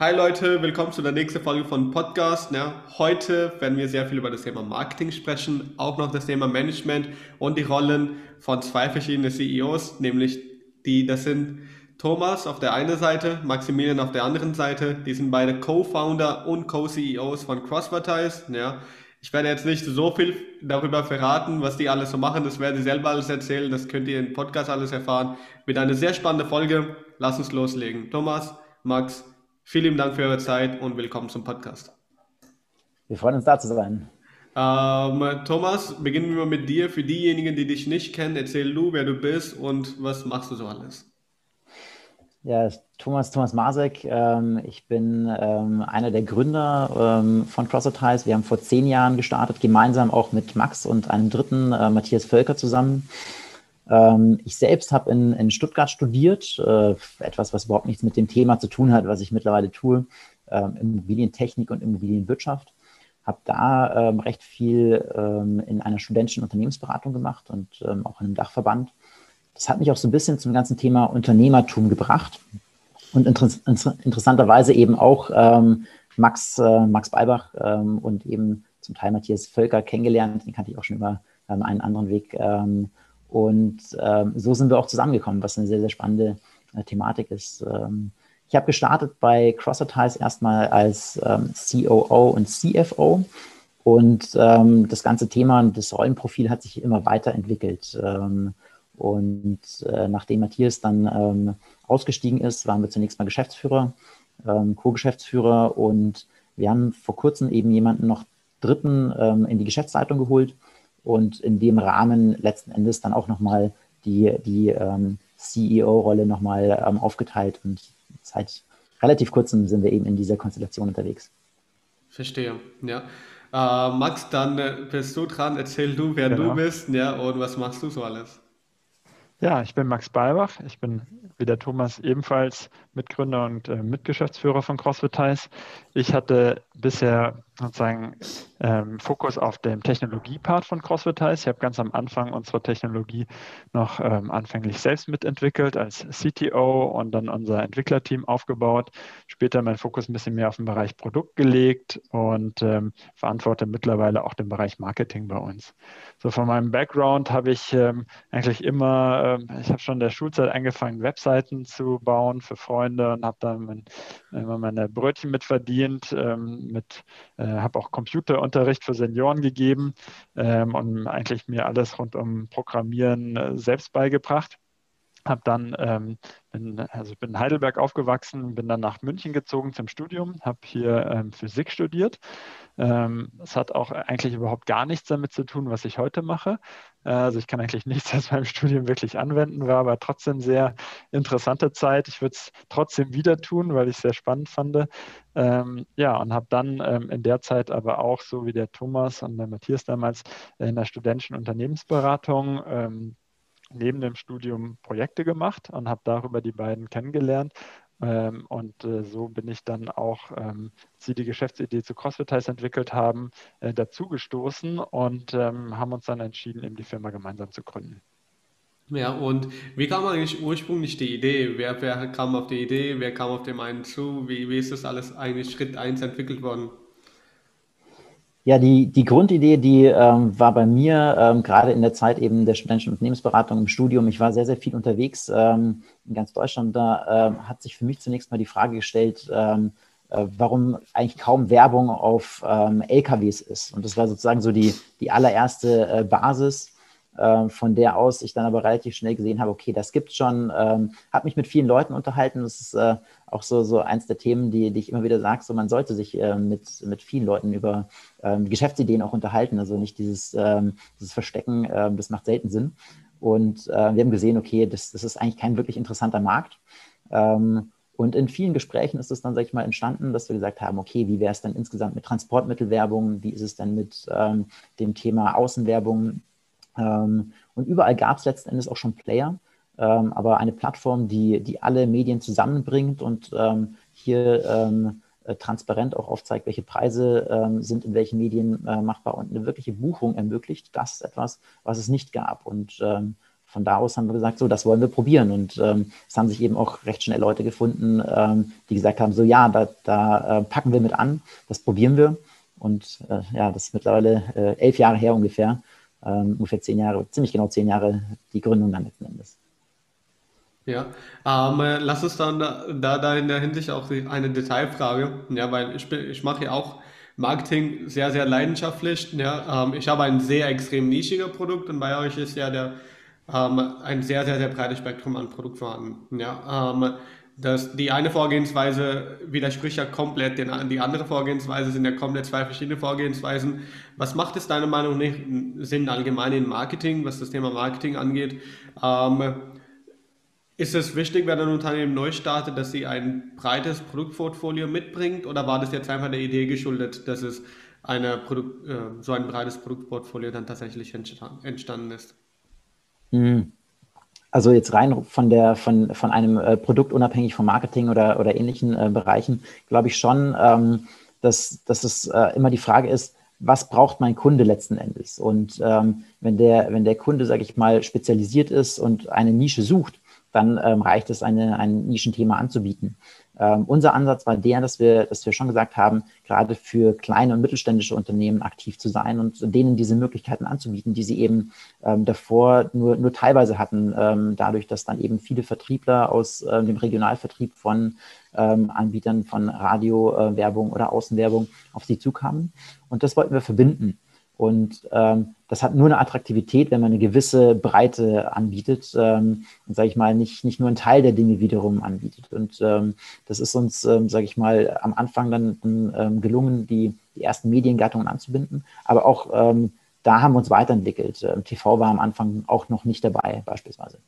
Hi Leute, willkommen zu der nächsten Folge von Podcast. Ja, heute werden wir sehr viel über das Thema Marketing sprechen, auch noch das Thema Management und die Rollen von zwei verschiedenen CEOs, nämlich die, das sind Thomas auf der einen Seite, Maximilian auf der anderen Seite. Die sind beide Co-Founder und Co-CEOs von Crossvertise. Ja, ich werde jetzt nicht so viel darüber verraten, was die alles so machen. Das werden sie selber alles erzählen. Das könnt ihr im Podcast alles erfahren. Wird eine sehr spannende Folge. Lass uns loslegen. Thomas, Max, Vielen Dank für eure Zeit und willkommen zum Podcast. Wir freuen uns da zu sein. Ähm, Thomas, beginnen wir mit dir. Für diejenigen, die dich nicht kennen, erzähl du, wer du bist und was machst du so alles. Ja, Thomas, Thomas Masek. Ähm, ich bin ähm, einer der Gründer ähm, von CrossFit Wir haben vor zehn Jahren gestartet, gemeinsam auch mit Max und einem dritten, äh, Matthias Völker zusammen. Ähm, ich selbst habe in, in Stuttgart studiert, äh, etwas, was überhaupt nichts mit dem Thema zu tun hat, was ich mittlerweile tue, ähm, Immobilientechnik und Immobilienwirtschaft. Habe da ähm, recht viel ähm, in einer studentischen Unternehmensberatung gemacht und ähm, auch in einem Dachverband. Das hat mich auch so ein bisschen zum ganzen Thema Unternehmertum gebracht und inter interessanterweise eben auch ähm, Max, äh, Max Balbach und eben zum Teil Matthias Völker kennengelernt. Den kannte ich auch schon über einen anderen Weg. Und ähm, so sind wir auch zusammengekommen, was eine sehr, sehr spannende äh, Thematik ist. Ähm, ich habe gestartet bei Crossadvertise erstmal als ähm, COO und CFO. Und ähm, das ganze Thema und das Rollenprofil hat sich immer weiterentwickelt. Ähm, und äh, nachdem Matthias dann ähm, ausgestiegen ist, waren wir zunächst mal Geschäftsführer, ähm, Co-Geschäftsführer und wir haben vor kurzem eben jemanden noch Dritten ähm, in die Geschäftsleitung geholt und in dem Rahmen letzten Endes dann auch nochmal die, die ähm, CEO-Rolle nochmal ähm, aufgeteilt und seit relativ kurzem sind wir eben in dieser Konstellation unterwegs. Verstehe, ja. Äh, Max, dann äh, bist du dran, erzähl du, wer genau. du bist ja, und was machst du so alles? Ja, ich bin Max Balbach. Ich bin wie der Thomas ebenfalls Mitgründer und äh, Mitgeschäftsführer von CrossFit Ties. Ich hatte bisher sozusagen ähm, Fokus auf dem Technologie-Part von CrossFit Ties. Ich habe ganz am Anfang unsere Technologie noch ähm, anfänglich selbst mitentwickelt als CTO und dann unser Entwicklerteam aufgebaut. Später mein Fokus ein bisschen mehr auf den Bereich Produkt gelegt und ähm, verantworte mittlerweile auch den Bereich Marketing bei uns. So von meinem Background habe ich ähm, eigentlich immer, äh, ich habe schon in der Schulzeit angefangen, Webseiten zu bauen für Freunde und habe dann mein, immer meine Brötchen mitverdient, ähm, mit, äh, habe auch Computerunterricht für Senioren gegeben ähm, und eigentlich mir alles rund um Programmieren äh, selbst beigebracht habe dann ähm, bin, also bin in Heidelberg aufgewachsen, bin dann nach München gezogen zum Studium, habe hier ähm, Physik studiert. Ähm, es hat auch eigentlich überhaupt gar nichts damit zu tun, was ich heute mache. Äh, also ich kann eigentlich nichts aus meinem Studium wirklich anwenden, war aber trotzdem sehr interessante Zeit. Ich würde es trotzdem wieder tun, weil ich es sehr spannend fand. Ähm, ja, und habe dann ähm, in der Zeit aber auch, so wie der Thomas und der Matthias damals, in der studentischen Unternehmensberatung ähm, neben dem Studium Projekte gemacht und habe darüber die beiden kennengelernt. Ähm, und äh, so bin ich dann auch, ähm, sie die Geschäftsidee zu CrossFit entwickelt haben, äh, dazugestoßen und ähm, haben uns dann entschieden, eben die Firma gemeinsam zu gründen. Ja, und wie kam eigentlich ursprünglich die Idee? Wer, wer kam auf die Idee? Wer kam auf dem einen zu? Wie, wie ist das alles eigentlich Schritt 1 entwickelt worden? Ja, die, die Grundidee, die ähm, war bei mir ähm, gerade in der Zeit eben der studentischen Unternehmensberatung im Studium. Ich war sehr, sehr viel unterwegs ähm, in ganz Deutschland. Da ähm, hat sich für mich zunächst mal die Frage gestellt, ähm, äh, warum eigentlich kaum Werbung auf ähm, LKWs ist. Und das war sozusagen so die, die allererste äh, Basis äh, von der aus ich dann aber relativ schnell gesehen habe, okay, das gibt's schon, ähm, habe mich mit vielen Leuten unterhalten. Das ist äh, auch so, so eins der Themen, die, die ich immer wieder sage, so man sollte sich äh, mit, mit vielen Leuten über ähm, Geschäftsideen auch unterhalten, also nicht dieses, ähm, dieses Verstecken, ähm, das macht selten Sinn. Und äh, wir haben gesehen, okay, das, das ist eigentlich kein wirklich interessanter Markt. Ähm, und in vielen Gesprächen ist es dann, sag ich mal, entstanden, dass wir gesagt haben, okay, wie wäre es dann insgesamt mit Transportmittelwerbung? Wie ist es denn mit ähm, dem Thema Außenwerbung? Ähm, und überall gab es letzten Endes auch schon Player, ähm, aber eine Plattform, die, die alle Medien zusammenbringt und ähm, hier äh, transparent auch aufzeigt, welche Preise sind in welchen Medien äh, machbar und eine wirkliche Buchung ermöglicht. Das ist etwas, was es nicht gab. Und von da aus haben wir gesagt, so, das wollen wir probieren. Und ähm, es haben sich eben auch recht schnell Leute gefunden, ähm, die gesagt haben, so ja, da, da äh, packen wir mit an, das probieren wir. Und äh, ja, das ist mittlerweile äh, elf Jahre her ungefähr, ähm, ungefähr zehn Jahre, ziemlich genau zehn Jahre die Gründung dann letzten Endes. Ja, ähm, äh, lass uns dann da, da, in der Hinsicht auch eine Detailfrage, ja, weil ich, ich mache ja auch Marketing sehr, sehr leidenschaftlich. Ja, ähm, ich habe ein sehr extrem nischiger Produkt und bei euch ist ja der ähm, ein sehr, sehr, sehr breites Spektrum an Produkt vorhanden. Ja, ähm, das, die eine Vorgehensweise widerspricht ja komplett den, die andere Vorgehensweise, sind ja komplett zwei verschiedene Vorgehensweisen. Was macht es deiner Meinung nach Sinn allgemein in Marketing, was das Thema Marketing angeht? Ähm, ist es wichtig, wenn ein Unternehmen neu startet, dass sie ein breites Produktportfolio mitbringt oder war das jetzt einfach der Idee geschuldet, dass es eine Produkt, äh, so ein breites Produktportfolio dann tatsächlich entstanden ist? Mhm. Also jetzt rein von der von, von einem äh, Produkt unabhängig vom Marketing oder, oder ähnlichen äh, Bereichen, glaube ich schon, ähm, dass, dass es äh, immer die Frage ist, was braucht mein Kunde letzten Endes? Und ähm, wenn, der, wenn der Kunde, sage ich mal, spezialisiert ist und eine Nische sucht, dann ähm, reicht es, eine, ein Nischenthema anzubieten. Ähm, unser Ansatz war der, dass wir, dass wir schon gesagt haben, gerade für kleine und mittelständische Unternehmen aktiv zu sein und denen diese Möglichkeiten anzubieten, die sie eben ähm, davor nur, nur teilweise hatten, ähm, dadurch, dass dann eben viele Vertriebler aus äh, dem Regionalvertrieb von ähm, Anbietern von Radiowerbung äh, oder Außenwerbung auf sie zukamen. Und das wollten wir verbinden. Und ähm, das hat nur eine Attraktivität, wenn man eine gewisse Breite anbietet ähm, und, sage ich mal, nicht, nicht nur einen Teil der Dinge wiederum anbietet. Und ähm, das ist uns, ähm, sage ich mal, am Anfang dann ähm, gelungen, die, die ersten Mediengattungen anzubinden. Aber auch ähm, da haben wir uns weiterentwickelt. Ähm, TV war am Anfang auch noch nicht dabei, beispielsweise.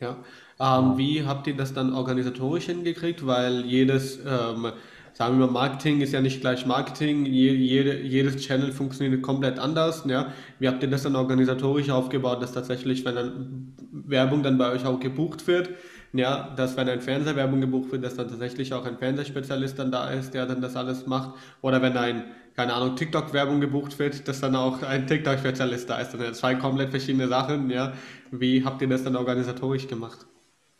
Ja, ähm, wie habt ihr das dann organisatorisch hingekriegt? Weil jedes ähm, sagen wir mal, Marketing ist ja nicht gleich Marketing, jede, jedes Channel funktioniert komplett anders. Ja. Wie habt ihr das dann organisatorisch aufgebaut, dass tatsächlich, wenn dann Werbung dann bei euch auch gebucht wird, ja, dass wenn ein Fernsehwerbung gebucht wird, dass dann tatsächlich auch ein Fernsehspezialist dann da ist, der dann das alles macht. Oder wenn ein, keine Ahnung, TikTok-Werbung gebucht wird, dass dann auch ein TikTok-Spezialist da ist. Das sind zwei komplett verschiedene Sachen, ja. Wie habt ihr das dann organisatorisch gemacht?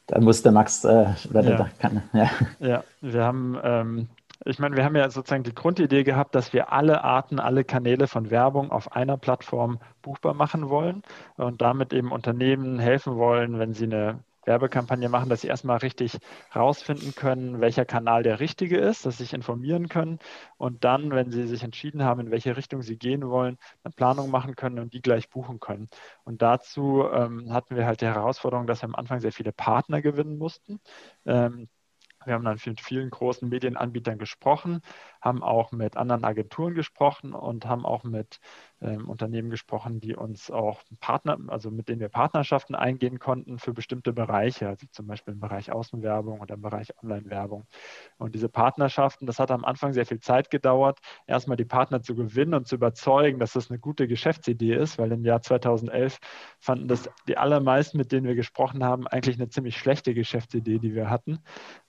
Da musste Max, äh, ja. Kann, ja. ja. wir haben ähm, ich meine, wir haben ja sozusagen die Grundidee gehabt, dass wir alle Arten, alle Kanäle von Werbung auf einer Plattform buchbar machen wollen und damit eben Unternehmen helfen wollen, wenn sie eine Werbekampagne machen, dass sie erstmal richtig rausfinden können, welcher Kanal der richtige ist, dass sie sich informieren können und dann, wenn sie sich entschieden haben, in welche Richtung sie gehen wollen, eine Planung machen können und die gleich buchen können. Und dazu ähm, hatten wir halt die Herausforderung, dass wir am Anfang sehr viele Partner gewinnen mussten. Ähm, wir haben dann mit vielen großen Medienanbietern gesprochen, haben auch mit anderen Agenturen gesprochen und haben auch mit ähm, Unternehmen gesprochen, die uns auch Partner, also mit denen wir Partnerschaften eingehen konnten für bestimmte Bereiche, also zum Beispiel im Bereich Außenwerbung oder im Bereich Online-Werbung. Und diese Partnerschaften, das hat am Anfang sehr viel Zeit gedauert, erstmal die Partner zu gewinnen und zu überzeugen, dass das eine gute Geschäftsidee ist, weil im Jahr 2011 fanden das die allermeisten, mit denen wir gesprochen haben, eigentlich eine ziemlich schlechte Geschäftsidee, die wir hatten,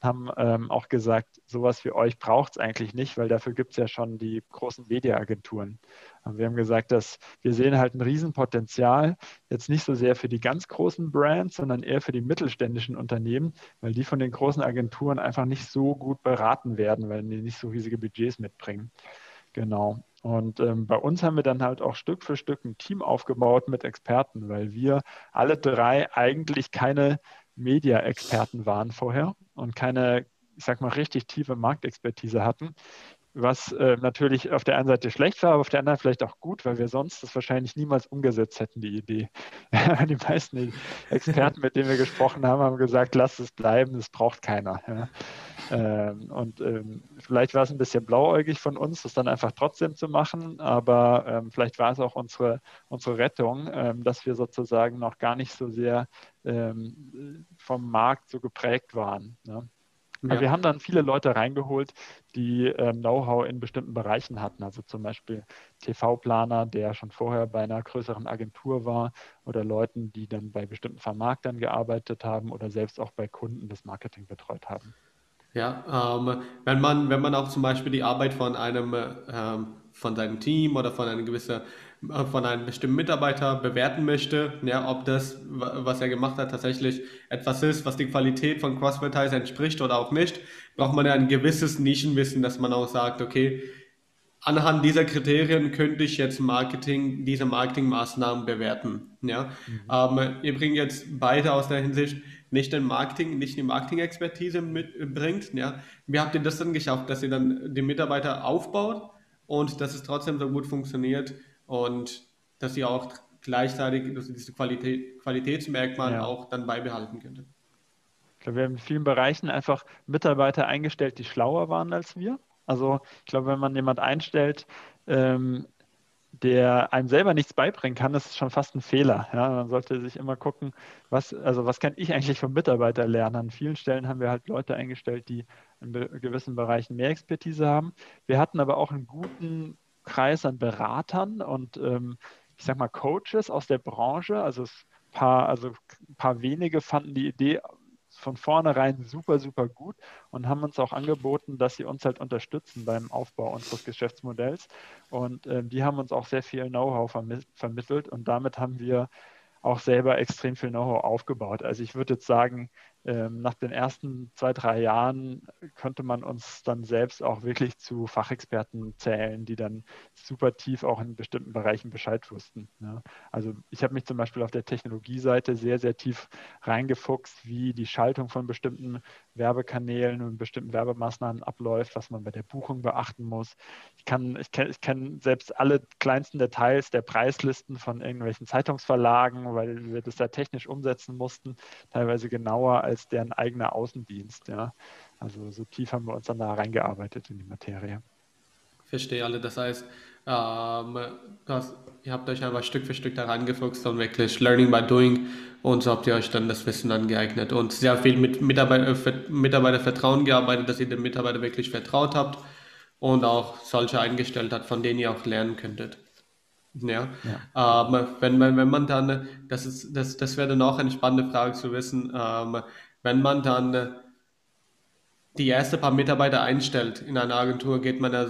haben ähm, auch gesagt, sowas wie euch braucht es eigentlich nicht, weil dafür gibt es ja schon die großen Mediaagenturen. Wir haben gesagt, dass wir sehen halt ein Riesenpotenzial, jetzt nicht so sehr für die ganz großen Brands, sondern eher für die mittelständischen Unternehmen, weil die von den großen Agenturen einfach nicht so gut beraten werden, weil die nicht so riesige Budgets mitbringen. Genau. Und ähm, bei uns haben wir dann halt auch Stück für Stück ein Team aufgebaut mit Experten, weil wir alle drei eigentlich keine Media-Experten waren vorher und keine, ich sag mal, richtig tiefe Marktexpertise hatten was äh, natürlich auf der einen Seite schlecht war, aber auf der anderen vielleicht auch gut, weil wir sonst das wahrscheinlich niemals umgesetzt hätten, die Idee. die meisten Experten, mit denen wir gesprochen haben, haben gesagt, lass es bleiben, das braucht keiner. Ja. Ähm, und ähm, vielleicht war es ein bisschen blauäugig von uns, das dann einfach trotzdem zu machen, aber ähm, vielleicht war es auch unsere, unsere Rettung, ähm, dass wir sozusagen noch gar nicht so sehr ähm, vom Markt so geprägt waren. Ne? Ja. wir haben dann viele Leute reingeholt, die ähm, Know-how in bestimmten Bereichen hatten. Also zum Beispiel TV-Planer, der schon vorher bei einer größeren Agentur war oder Leuten, die dann bei bestimmten Vermarktern gearbeitet haben oder selbst auch bei Kunden das Marketing betreut haben. Ja, ähm, wenn man wenn man auch zum Beispiel die Arbeit von einem ähm, von seinem Team oder von einer gewissen äh, von einem bestimmten Mitarbeiter bewerten möchte, ja, ob das, was er gemacht hat, tatsächlich etwas ist, was die Qualität von Crossvertise entspricht oder auch nicht, braucht man ja ein gewisses Nischenwissen, dass man auch sagt, okay, anhand dieser Kriterien könnte ich jetzt Marketing, diese Marketingmaßnahmen bewerten. Ja? Mhm. Ähm, ihr bringt jetzt beide aus der Hinsicht nicht den Marketing, nicht die Marketing-Expertise mitbringt. Ja? Wie habt ihr das dann geschafft, dass ihr dann die Mitarbeiter aufbaut und dass es trotzdem so gut funktioniert und dass ihr auch gleichzeitig dass diese Qualität, Qualitätsmerkmal ja. auch dann beibehalten könntet? Ich glaube, wir haben in vielen Bereichen einfach Mitarbeiter eingestellt, die schlauer waren als wir. Also ich glaube, wenn man jemand einstellt, ähm, der einem selber nichts beibringen kann, ist schon fast ein Fehler. Ja, man sollte sich immer gucken, was, also was kann ich eigentlich vom Mitarbeiter lernen. An vielen Stellen haben wir halt Leute eingestellt, die in gewissen Bereichen mehr Expertise haben. Wir hatten aber auch einen guten Kreis an Beratern und ähm, ich sag mal Coaches aus der Branche. Also ein paar, also ein paar wenige fanden die Idee von vornherein super, super gut und haben uns auch angeboten, dass sie uns halt unterstützen beim Aufbau unseres Geschäftsmodells. Und äh, die haben uns auch sehr viel Know-how vermittelt und damit haben wir auch selber extrem viel Know-how aufgebaut. Also ich würde jetzt sagen, nach den ersten zwei, drei Jahren könnte man uns dann selbst auch wirklich zu Fachexperten zählen, die dann super tief auch in bestimmten Bereichen Bescheid wussten. Ja. Also ich habe mich zum Beispiel auf der Technologieseite sehr, sehr tief reingefuchst, wie die Schaltung von bestimmten Werbekanälen und bestimmten Werbemaßnahmen abläuft, was man bei der Buchung beachten muss. Ich kann, ich kenne ich kenn selbst alle kleinsten Details der Preislisten von irgendwelchen Zeitungsverlagen, weil wir das da technisch umsetzen mussten, teilweise genauer als deren eigener Außendienst. Ja. Also so tief haben wir uns dann da reingearbeitet in die Materie. Verstehe alle. Das heißt, ähm, das, ihr habt euch einfach Stück für Stück da reingefuchst und wirklich Learning by Doing und so habt ihr euch dann das Wissen angeeignet und sehr viel mit Mitarbeiter, äh, Mitarbeitervertrauen gearbeitet, dass ihr den Mitarbeiter wirklich vertraut habt und auch solche eingestellt hat, von denen ihr auch lernen könntet. Ja, ja. Ähm, wenn, man, wenn man dann, das ist, das, das wäre dann auch eine spannende Frage zu wissen, ähm, wenn man dann die erste paar Mitarbeiter einstellt in einer Agentur, geht man ja,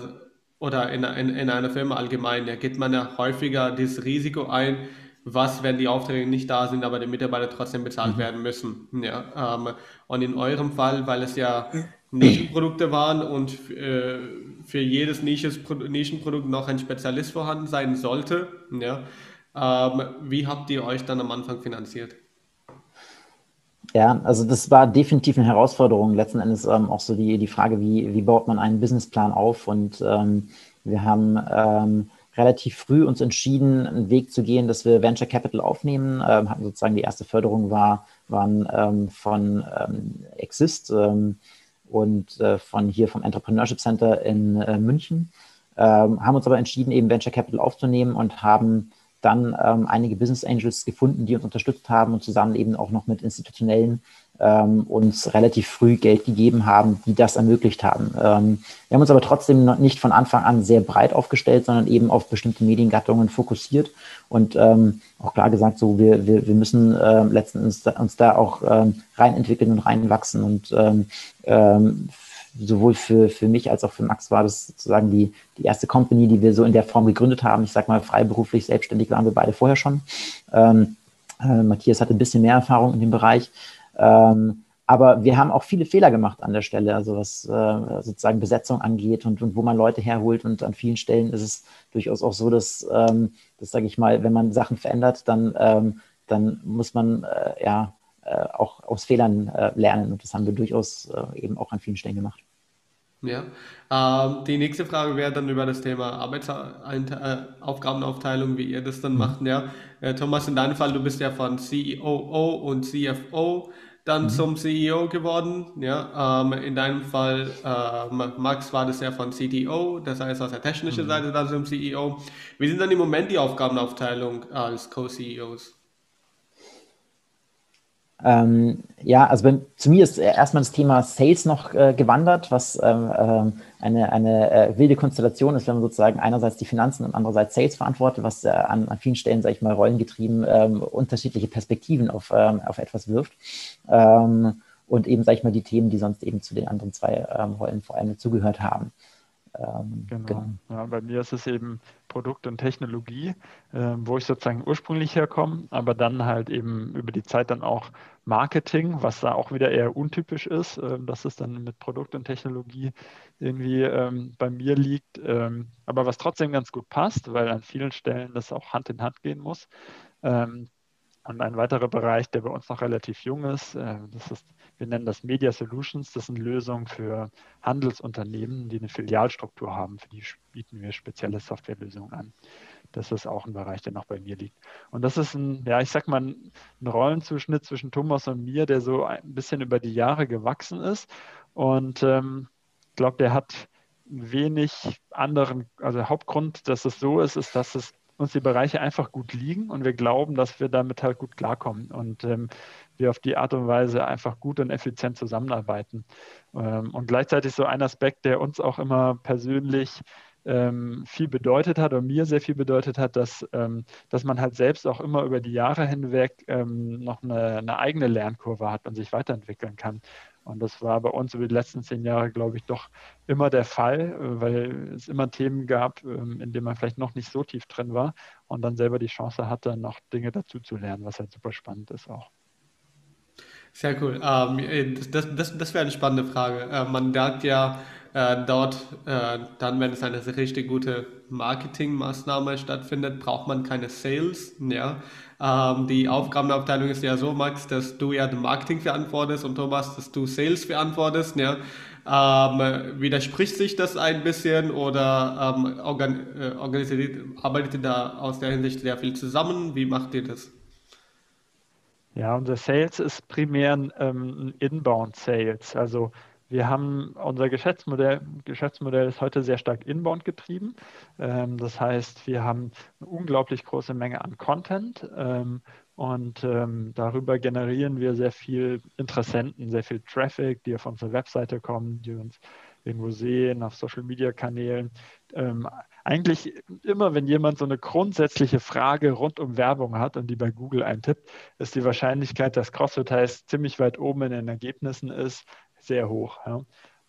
oder in, in, in einer Firma allgemein, ja, geht man ja häufiger dieses Risiko ein, was, wenn die Aufträge nicht da sind, aber die Mitarbeiter trotzdem bezahlt mhm. werden müssen. Ja, ähm, und in eurem Fall, weil es ja Nischenprodukte waren und äh, für jedes Nischenprodukt noch ein Spezialist vorhanden sein sollte. Ja. Ähm, wie habt ihr euch dann am Anfang finanziert? Ja, also das war definitiv eine Herausforderung. Letzten Endes ähm, auch so die, die Frage, wie, wie baut man einen Businessplan auf? Und ähm, wir haben ähm, relativ früh uns entschieden, einen Weg zu gehen, dass wir Venture Capital aufnehmen. Ähm, hatten sozusagen die erste Förderung war, waren ähm, von ähm, Exist und äh, von hier vom Entrepreneurship Center in äh, München, ähm, haben uns aber entschieden, eben Venture Capital aufzunehmen und haben dann ähm, einige Business Angels gefunden, die uns unterstützt haben und zusammen eben auch noch mit institutionellen ähm, uns relativ früh Geld gegeben haben, die das ermöglicht haben. Ähm, wir haben uns aber trotzdem noch nicht von Anfang an sehr breit aufgestellt, sondern eben auf bestimmte Mediengattungen fokussiert und ähm, auch klar gesagt, so wir, wir, wir müssen äh, letzten Endes uns da auch ähm, reinentwickeln und reinwachsen und ähm, ähm, sowohl für, für mich als auch für Max war das sozusagen die, die erste Company, die wir so in der Form gegründet haben. Ich sag mal, freiberuflich, selbstständig waren wir beide vorher schon. Ähm, äh, Matthias hatte ein bisschen mehr Erfahrung in dem Bereich. Ähm, aber wir haben auch viele Fehler gemacht an der Stelle, also was äh, sozusagen Besetzung angeht und, und, wo man Leute herholt. Und an vielen Stellen ist es durchaus auch so, dass, ähm, das sage ich mal, wenn man Sachen verändert, dann, ähm, dann muss man äh, ja äh, auch aus Fehlern äh, lernen. Und das haben wir durchaus äh, eben auch an vielen Stellen gemacht. Ja, ähm, die nächste Frage wäre dann über das Thema Arbeitsaufgabenaufteilung, wie ihr das dann mhm. macht. Ja, äh, Thomas, in deinem Fall, du bist ja von CEO und CFO dann mhm. zum CEO geworden. Ja, ähm, in deinem Fall, äh, Max, war das ja von CTO, das heißt aus der technischen mhm. Seite dann zum CEO. Wie sind dann im Moment die Aufgabenaufteilung als Co-CEOs? Ähm, ja, also bei, zu mir ist erstmal das Thema Sales noch äh, gewandert, was ähm, ähm, eine, eine äh, wilde Konstellation ist, wenn man sozusagen einerseits die Finanzen und andererseits Sales verantwortet, was äh, an, an, vielen Stellen, sage ich mal, rollengetrieben ähm, unterschiedliche Perspektiven auf, ähm, auf etwas wirft. Ähm, und eben, sage ich mal, die Themen, die sonst eben zu den anderen zwei Rollen vor allem zugehört haben. Ähm, genau. genau. Ja, bei mir ist es eben Produkt und Technologie, äh, wo ich sozusagen ursprünglich herkomme, aber dann halt eben über die Zeit dann auch Marketing, was da auch wieder eher untypisch ist, äh, dass es dann mit Produkt und Technologie irgendwie ähm, bei mir liegt, ähm, aber was trotzdem ganz gut passt, weil an vielen Stellen das auch Hand in Hand gehen muss. Ähm, und ein weiterer Bereich, der bei uns noch relativ jung ist, äh, das ist, wir nennen das Media Solutions. Das sind Lösungen für Handelsunternehmen, die eine Filialstruktur haben. Für die bieten wir spezielle Softwarelösungen an. Das ist auch ein Bereich, der noch bei mir liegt. Und das ist ein, ja, ich sag mal, ein Rollenzuschnitt zwischen Thomas und mir, der so ein bisschen über die Jahre gewachsen ist. Und ähm, ich glaube, der hat wenig anderen, also Hauptgrund, dass es so ist, ist, dass es uns die Bereiche einfach gut liegen und wir glauben, dass wir damit halt gut klarkommen und ähm, wir auf die Art und Weise einfach gut und effizient zusammenarbeiten. Ähm, und gleichzeitig so ein Aspekt, der uns auch immer persönlich ähm, viel bedeutet hat und mir sehr viel bedeutet hat, dass, ähm, dass man halt selbst auch immer über die Jahre hinweg ähm, noch eine, eine, eigene Lernkurve hat und sich weiterentwickeln kann. Und das war bei uns über die letzten zehn Jahre, glaube ich, doch immer der Fall, äh, weil es immer Themen gab, ähm, in denen man vielleicht noch nicht so tief drin war und dann selber die Chance hatte, noch Dinge dazu zu lernen, was halt super spannend ist auch. Sehr cool. Ähm, das das, das wäre eine spannende Frage. Äh, man sagt ja, äh, dort, äh, dann, wenn es eine richtig gute Marketingmaßnahme stattfindet, braucht man keine Sales. Ja? Ähm, die Aufgabenaufteilung ist ja so, Max, dass du ja Marketing verantwortest und Thomas, dass du Sales verantwortest. Ja? Ähm, widerspricht sich das ein bisschen oder ähm, organ äh, arbeitet ihr da aus der Hinsicht sehr viel zusammen? Wie macht ihr das? Ja, unser Sales ist primär ein ähm, Inbound Sales. Also wir haben unser Geschäftsmodell, Geschäftsmodell ist heute sehr stark inbound getrieben. Ähm, das heißt, wir haben eine unglaublich große Menge an Content ähm, und ähm, darüber generieren wir sehr viel Interessenten, sehr viel Traffic, die auf unsere Webseite kommen, die uns irgendwo sehen, auf Social Media Kanälen. Eigentlich immer, wenn jemand so eine grundsätzliche Frage rund um Werbung hat und die bei Google eintippt, ist die Wahrscheinlichkeit, dass CrossFit heißt, ziemlich weit oben in den Ergebnissen ist, sehr hoch. Ja.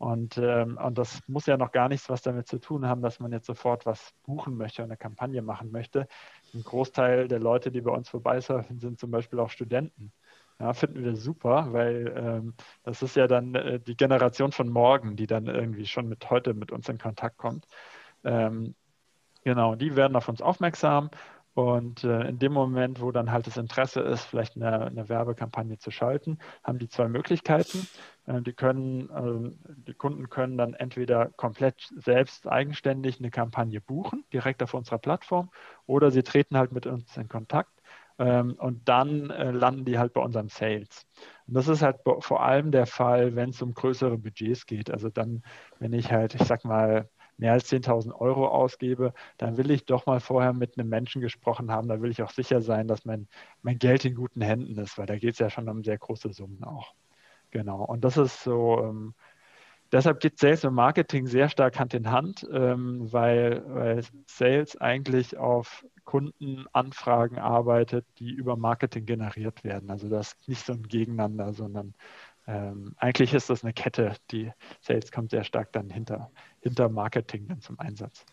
Und, ähm, und das muss ja noch gar nichts was damit zu tun haben, dass man jetzt sofort was buchen möchte, eine Kampagne machen möchte. Ein Großteil der Leute, die bei uns vorbeisurfen, sind zum Beispiel auch Studenten. Ja, finden wir super, weil ähm, das ist ja dann äh, die Generation von morgen, die dann irgendwie schon mit heute mit uns in Kontakt kommt. Ähm, genau, die werden auf uns aufmerksam und äh, in dem Moment, wo dann halt das Interesse ist, vielleicht eine, eine Werbekampagne zu schalten, haben die zwei Möglichkeiten. Äh, die können, äh, die Kunden können dann entweder komplett selbst eigenständig eine Kampagne buchen, direkt auf unserer Plattform, oder sie treten halt mit uns in Kontakt. Ähm, und dann äh, landen die halt bei unseren Sales. Und das ist halt vor allem der Fall, wenn es um größere Budgets geht. Also dann, wenn ich halt, ich sag mal, mehr als 10.000 Euro ausgebe, dann will ich doch mal vorher mit einem Menschen gesprochen haben. Da will ich auch sicher sein, dass mein, mein Geld in guten Händen ist, weil da geht es ja schon um sehr große Summen auch. Genau. Und das ist so, ähm, deshalb geht Sales und Marketing sehr stark Hand in Hand, ähm, weil, weil Sales eigentlich auf Kundenanfragen arbeitet, die über Marketing generiert werden. Also das ist nicht so ein Gegeneinander, sondern ähm, eigentlich ist das eine Kette. Die Sales kommt sehr stark dann hinter, hinter Marketing dann zum Einsatz.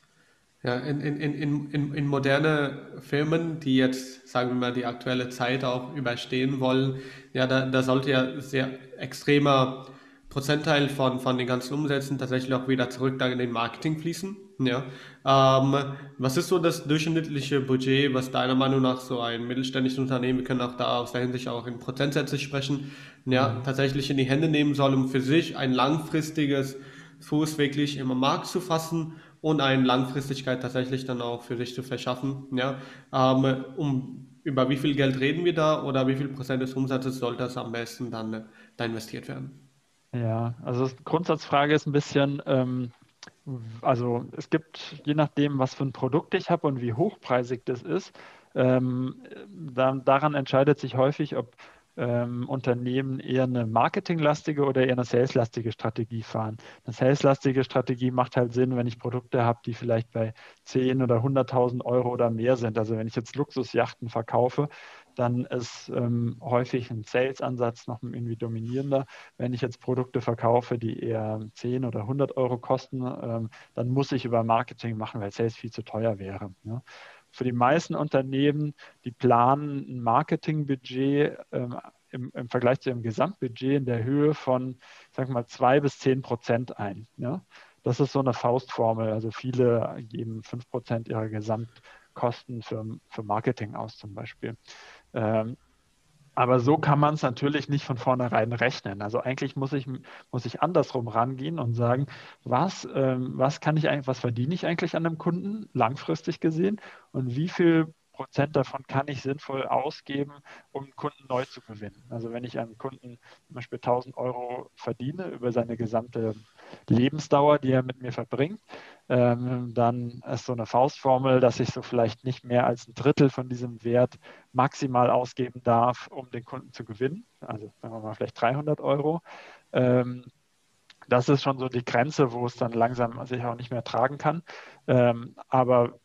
Ja, in, in, in, in, in moderne Firmen, die jetzt, sagen wir mal, die aktuelle Zeit auch überstehen wollen, ja, da, da sollte ja sehr extremer Prozentteil von, von den ganzen Umsätzen tatsächlich auch wieder zurück in den Marketing fließen. Ja. Ähm, was ist so das durchschnittliche Budget, was deiner Meinung nach so ein mittelständisches Unternehmen, wir können auch da aus der Hinsicht auch in Prozentsätze sprechen, ja, mhm. tatsächlich in die Hände nehmen soll, um für sich ein langfristiges Fuß wirklich im Markt zu fassen und eine Langfristigkeit tatsächlich dann auch für sich zu verschaffen. Ja. Ähm, um über wie viel Geld reden wir da oder wie viel Prozent des Umsatzes soll das am besten dann da investiert werden? Ja, also die Grundsatzfrage ist ein bisschen, ähm, also es gibt, je nachdem, was für ein Produkt ich habe und wie hochpreisig das ist, ähm, da, daran entscheidet sich häufig, ob ähm, Unternehmen eher eine marketinglastige oder eher eine saleslastige Strategie fahren. Eine saleslastige Strategie macht halt Sinn, wenn ich Produkte habe, die vielleicht bei 10 oder 100.000 Euro oder mehr sind. Also wenn ich jetzt Luxusjachten verkaufe, dann ist ähm, häufig ein Sales-Ansatz noch irgendwie dominierender. Wenn ich jetzt Produkte verkaufe, die eher 10 oder 100 Euro kosten, ähm, dann muss ich über Marketing machen, weil Sales viel zu teuer wäre. Ja. Für die meisten Unternehmen, die planen ein Marketingbudget ähm, im, im, Vergleich zu ihrem Gesamtbudget in der Höhe von, sag mal, 2 bis 10 Prozent ein. Ja. Das ist so eine Faustformel. Also viele geben 5 Prozent ihrer Gesamtkosten für, für Marketing aus zum Beispiel. Ähm, aber so kann man es natürlich nicht von vornherein rechnen. Also eigentlich muss ich, muss ich andersrum rangehen und sagen, was, ähm, was kann ich eigentlich, was verdiene ich eigentlich an einem Kunden langfristig gesehen und wie viel Prozent davon kann ich sinnvoll ausgeben, um einen Kunden neu zu gewinnen. Also wenn ich einem Kunden zum Beispiel 1000 Euro verdiene über seine gesamte Lebensdauer, die er mit mir verbringt, ähm, dann ist so eine Faustformel, dass ich so vielleicht nicht mehr als ein Drittel von diesem Wert maximal ausgeben darf, um den Kunden zu gewinnen. Also sagen wir mal vielleicht 300 Euro. Ähm, das ist schon so die Grenze, wo es dann langsam sich auch nicht mehr tragen kann. Ähm, aber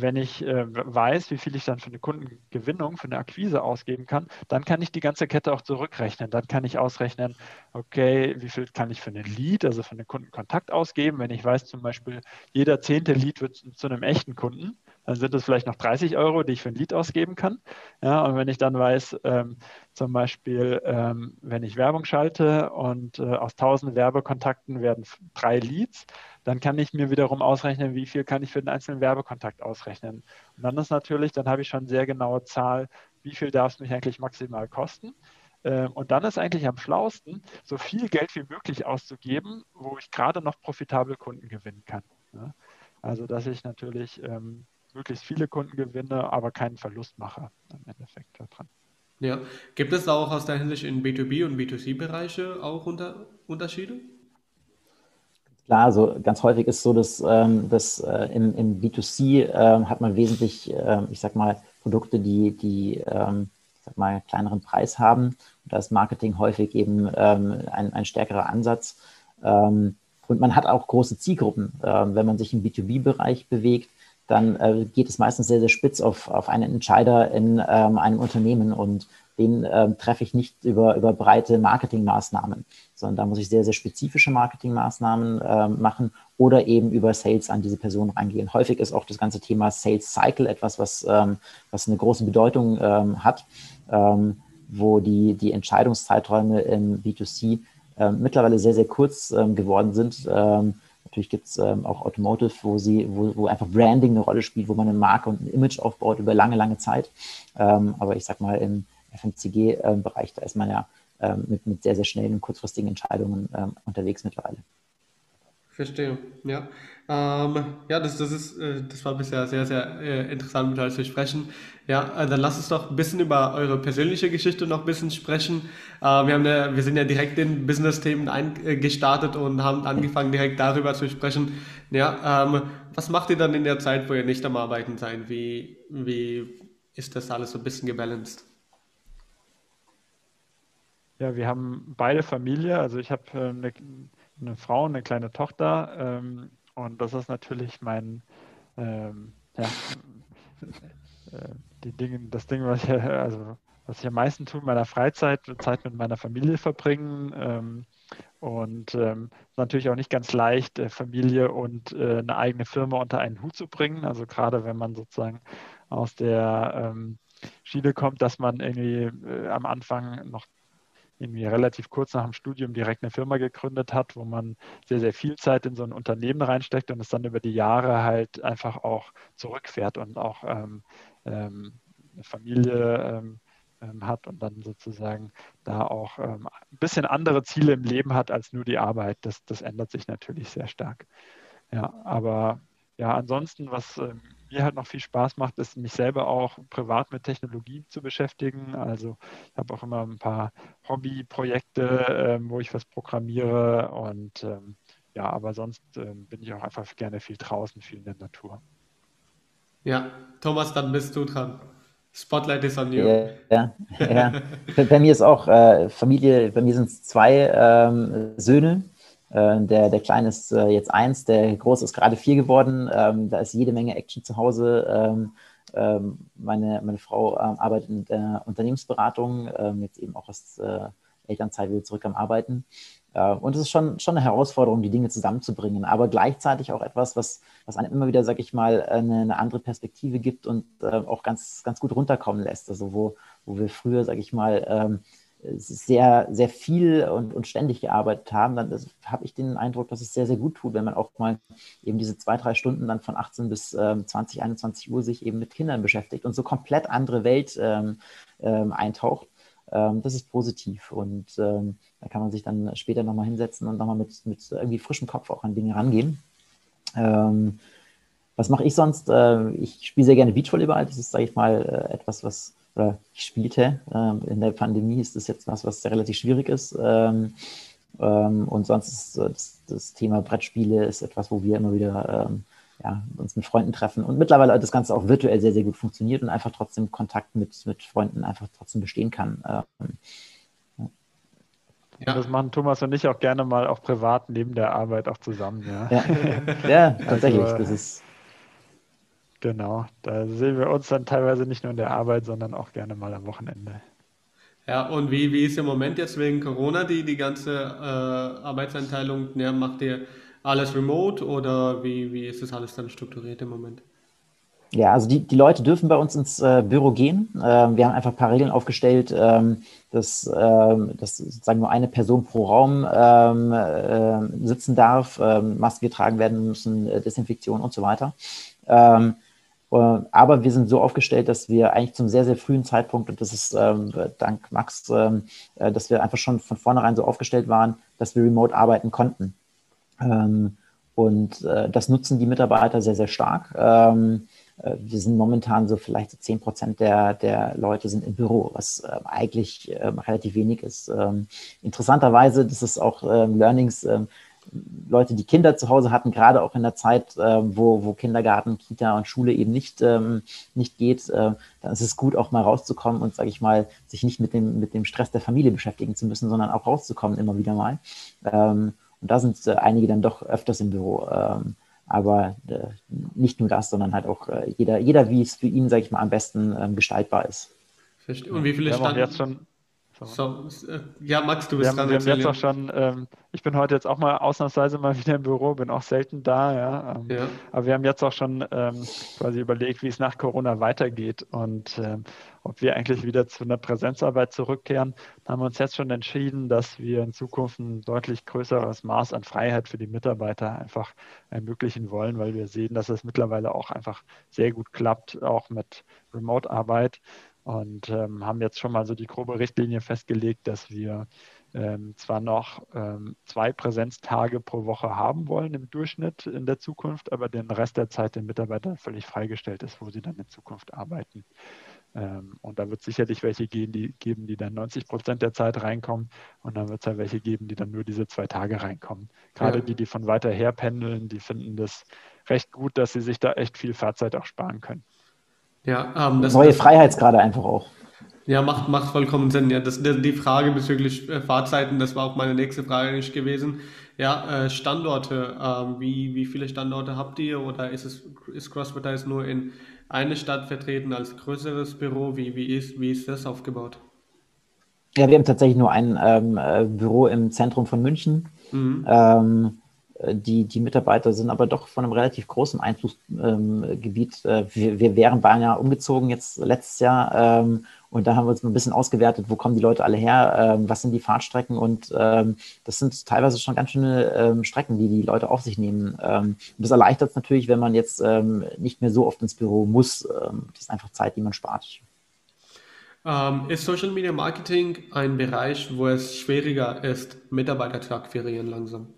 wenn ich äh, weiß, wie viel ich dann für eine Kundengewinnung, für eine Akquise ausgeben kann, dann kann ich die ganze Kette auch zurückrechnen. Dann kann ich ausrechnen, okay, wie viel kann ich für einen Lead, also für einen Kundenkontakt ausgeben. Wenn ich weiß zum Beispiel, jeder zehnte Lead wird zu einem echten Kunden, dann sind es vielleicht noch 30 Euro, die ich für ein Lied ausgeben kann. Ja, und wenn ich dann weiß, ähm, zum Beispiel, ähm, wenn ich Werbung schalte und äh, aus 1000 Werbekontakten werden drei Leads, dann kann ich mir wiederum ausrechnen, wie viel kann ich für den einzelnen Werbekontakt ausrechnen. Und dann ist natürlich, dann habe ich schon sehr genaue Zahl, wie viel darf es mich eigentlich maximal kosten. Ähm, und dann ist eigentlich am schlausten, so viel Geld wie möglich auszugeben, wo ich gerade noch profitable Kunden gewinnen kann. Also, dass ich natürlich ähm, möglichst viele Kunden gewinne, aber keinen Verlust mache im Endeffekt daran. Ja, gibt es auch aus der Hinsicht in B2B und B2C-Bereiche auch unter, Unterschiede? Klar, also ganz häufig ist so, dass, ähm, dass äh, im, im B2C äh, hat man wesentlich, äh, ich sag mal, Produkte, die, die ähm, ich sag mal, kleineren Preis haben. Und da ist Marketing häufig eben ähm, ein, ein stärkerer Ansatz. Ähm, und man hat auch große Zielgruppen. Ähm, wenn man sich im B2B-Bereich bewegt, dann äh, geht es meistens sehr, sehr spitz auf, auf einen Entscheider in ähm, einem Unternehmen und den ähm, treffe ich nicht über, über breite Marketingmaßnahmen, sondern da muss ich sehr, sehr spezifische Marketingmaßnahmen äh, machen oder eben über Sales an diese Person reingehen. Häufig ist auch das ganze Thema Sales Cycle etwas, was, ähm, was eine große Bedeutung ähm, hat, ähm, wo die, die Entscheidungszeiträume im B2C äh, mittlerweile sehr, sehr kurz ähm, geworden sind Natürlich gibt es ähm, auch Automotive, wo, sie, wo, wo einfach Branding eine Rolle spielt, wo man eine Marke und ein Image aufbaut über lange, lange Zeit. Ähm, aber ich sag mal, im FMCG-Bereich, da ist man ja ähm, mit, mit sehr, sehr schnellen und kurzfristigen Entscheidungen ähm, unterwegs mittlerweile. Verstehe, ja. Ähm, ja, das, das, ist, äh, das war bisher sehr, sehr äh, interessant mit euch zu sprechen. Ja, äh, dann lasst uns doch ein bisschen über eure persönliche Geschichte noch ein bisschen sprechen. Äh, wir, haben ja, wir sind ja direkt in Business-Themen eingestartet und haben angefangen, direkt darüber zu sprechen. Ja, ähm, was macht ihr dann in der Zeit, wo ihr nicht am Arbeiten seid? Wie, wie ist das alles so ein bisschen gebalanced? Ja, wir haben beide Familie. Also ich habe äh, eine eine Frau und eine kleine Tochter. Ähm, und das ist natürlich mein, ähm, ja, äh, die Dinge, das Ding, was ich, also, was ich am meisten tue in meiner Freizeit, Zeit mit meiner Familie verbringen. Ähm, und ähm, natürlich auch nicht ganz leicht, äh, Familie und äh, eine eigene Firma unter einen Hut zu bringen. Also gerade wenn man sozusagen aus der ähm, Schiene kommt, dass man irgendwie äh, am Anfang noch irgendwie relativ kurz nach dem Studium direkt eine Firma gegründet hat, wo man sehr, sehr viel Zeit in so ein Unternehmen reinsteckt und es dann über die Jahre halt einfach auch zurückfährt und auch ähm, ähm, eine Familie ähm, ähm hat und dann sozusagen da auch ähm, ein bisschen andere Ziele im Leben hat als nur die Arbeit. Das, das ändert sich natürlich sehr stark. Ja, aber ja, ansonsten, was ähm, mir halt noch viel Spaß macht, ist mich selber auch privat mit Technologie zu beschäftigen. Also ich habe auch immer ein paar Hobbyprojekte, ähm, wo ich was programmiere und ähm, ja, aber sonst ähm, bin ich auch einfach gerne viel draußen, viel in der Natur. Ja, Thomas, dann bist du dran. Spotlight is on you. Ja, ja. bei mir ist auch äh, Familie, bei mir sind es zwei ähm, Söhne. Äh, der, der Kleine ist äh, jetzt eins, der Große ist gerade vier geworden. Ähm, da ist jede Menge Action zu Hause. Ähm, ähm, meine, meine Frau ähm, arbeitet in der Unternehmensberatung, ähm, jetzt eben auch aus äh, Elternzeit wieder zurück am Arbeiten. Äh, und es ist schon, schon eine Herausforderung, die Dinge zusammenzubringen, aber gleichzeitig auch etwas, was, was einem immer wieder, sag ich mal, eine, eine andere Perspektive gibt und äh, auch ganz, ganz gut runterkommen lässt. Also wo, wo wir früher, sag ich mal, ähm, sehr, sehr viel und, und ständig gearbeitet haben, dann habe ich den Eindruck, dass es sehr, sehr gut tut, wenn man auch mal eben diese zwei, drei Stunden dann von 18 bis ähm, 20, 21 Uhr sich eben mit Kindern beschäftigt und so komplett andere Welt ähm, ähm, eintaucht. Ähm, das ist positiv und ähm, da kann man sich dann später nochmal hinsetzen und nochmal mit, mit irgendwie frischem Kopf auch an Dinge rangehen. Ähm, was mache ich sonst? Äh, ich spiele sehr gerne Beachvolleyball. Das ist, sage ich mal, äh, etwas, was oder ich spielte. Ähm, in der Pandemie ist das jetzt was, was relativ schwierig ist. Ähm, ähm, und sonst ist das, das, Thema Brettspiele ist etwas, wo wir immer wieder ähm, ja, uns mit Freunden treffen und mittlerweile das Ganze auch virtuell sehr, sehr gut funktioniert und einfach trotzdem Kontakt mit, mit Freunden einfach trotzdem bestehen kann. Ähm, ja. Das machen Thomas und ich auch gerne mal auch privat neben der Arbeit auch zusammen. Ja, ja. ja tatsächlich. Also, das ist Genau, da sehen wir uns dann teilweise nicht nur in der Arbeit, sondern auch gerne mal am Wochenende. Ja, und wie, wie ist im Moment jetzt wegen Corona die, die ganze äh, Arbeitseinteilung? Ja, macht ihr alles remote oder wie, wie ist das alles dann strukturiert im Moment? Ja, also die, die Leute dürfen bei uns ins äh, Büro gehen. Ähm, wir haben einfach ein paar Regeln aufgestellt, ähm, dass, ähm, dass sozusagen nur eine Person pro Raum ähm, äh, sitzen darf, ähm, Masken getragen werden müssen, äh, Desinfektion und so weiter. Ähm, äh, aber wir sind so aufgestellt, dass wir eigentlich zum sehr, sehr frühen Zeitpunkt, und das ist ähm, dank Max, ähm, äh, dass wir einfach schon von vornherein so aufgestellt waren, dass wir remote arbeiten konnten. Ähm, und äh, das nutzen die Mitarbeiter sehr, sehr stark. Ähm, äh, wir sind momentan so vielleicht 10 Prozent der, der Leute sind im Büro, was äh, eigentlich ähm, relativ wenig ist. Ähm, interessanterweise, das ist auch Learnings, Leute, die Kinder zu Hause hatten, gerade auch in der Zeit, äh, wo, wo Kindergarten, Kita und Schule eben nicht, ähm, nicht geht, äh, dann ist es gut, auch mal rauszukommen und, sage ich mal, sich nicht mit dem, mit dem Stress der Familie beschäftigen zu müssen, sondern auch rauszukommen immer wieder mal. Ähm, und da sind äh, einige dann doch öfters im Büro. Ähm, aber äh, nicht nur das, sondern halt auch äh, jeder, jeder, wie es für ihn, sage ich mal, am besten ähm, gestaltbar ist. Und wie viele Stand... So, ja, Max, du bist wir dran. Haben, wir haben jetzt auch schon, ähm, ich bin heute jetzt auch mal ausnahmsweise mal wieder im Büro, bin auch selten da, ja. Ähm, ja. Aber wir haben jetzt auch schon ähm, quasi überlegt, wie es nach Corona weitergeht und ähm, ob wir eigentlich wieder zu einer Präsenzarbeit zurückkehren. Da haben wir uns jetzt schon entschieden, dass wir in Zukunft ein deutlich größeres Maß an Freiheit für die Mitarbeiter einfach ermöglichen wollen, weil wir sehen, dass es mittlerweile auch einfach sehr gut klappt, auch mit Remote-Arbeit und ähm, haben jetzt schon mal so die grobe Richtlinie festgelegt, dass wir ähm, zwar noch ähm, zwei Präsenztage pro Woche haben wollen im Durchschnitt in der Zukunft, aber den Rest der Zeit den Mitarbeitern völlig freigestellt ist, wo sie dann in Zukunft arbeiten. Ähm, und da wird es sicherlich welche geben die, geben, die dann 90 Prozent der Zeit reinkommen und dann wird es halt welche geben, die dann nur diese zwei Tage reinkommen. Gerade ja. die, die von weiter her pendeln, die finden das recht gut, dass sie sich da echt viel Fahrzeit auch sparen können. Ja, ähm, Neue Freiheitsgrade einfach auch. Ja, macht, macht vollkommen Sinn. Ja, das, die Frage bezüglich äh, Fahrzeiten, das war auch meine nächste Frage nicht gewesen. Ja, äh, Standorte, äh, wie, wie viele Standorte habt ihr oder ist es ist CrossFit nur in eine Stadt vertreten als größeres Büro? Wie, wie, ist, wie ist das aufgebaut? Ja, wir haben tatsächlich nur ein ähm, äh, Büro im Zentrum von München. Mhm. Ähm, äh, die, die Mitarbeiter sind aber doch von einem relativ großen Einflussgebiet. Ähm, wir, wir wären beinahe umgezogen jetzt letztes Jahr ähm, und da haben wir uns ein bisschen ausgewertet, wo kommen die Leute alle her, ähm, was sind die Fahrtstrecken und ähm, das sind teilweise schon ganz schöne ähm, Strecken, die die Leute auf sich nehmen. Ähm, das erleichtert es natürlich, wenn man jetzt nicht mehr so oft ins Büro muss. das ist einfach Zeit, die man spart. ist Social Media Marketing ein Bereich, wo es schwieriger ist, Mitarbeiter zu akquirieren langsam?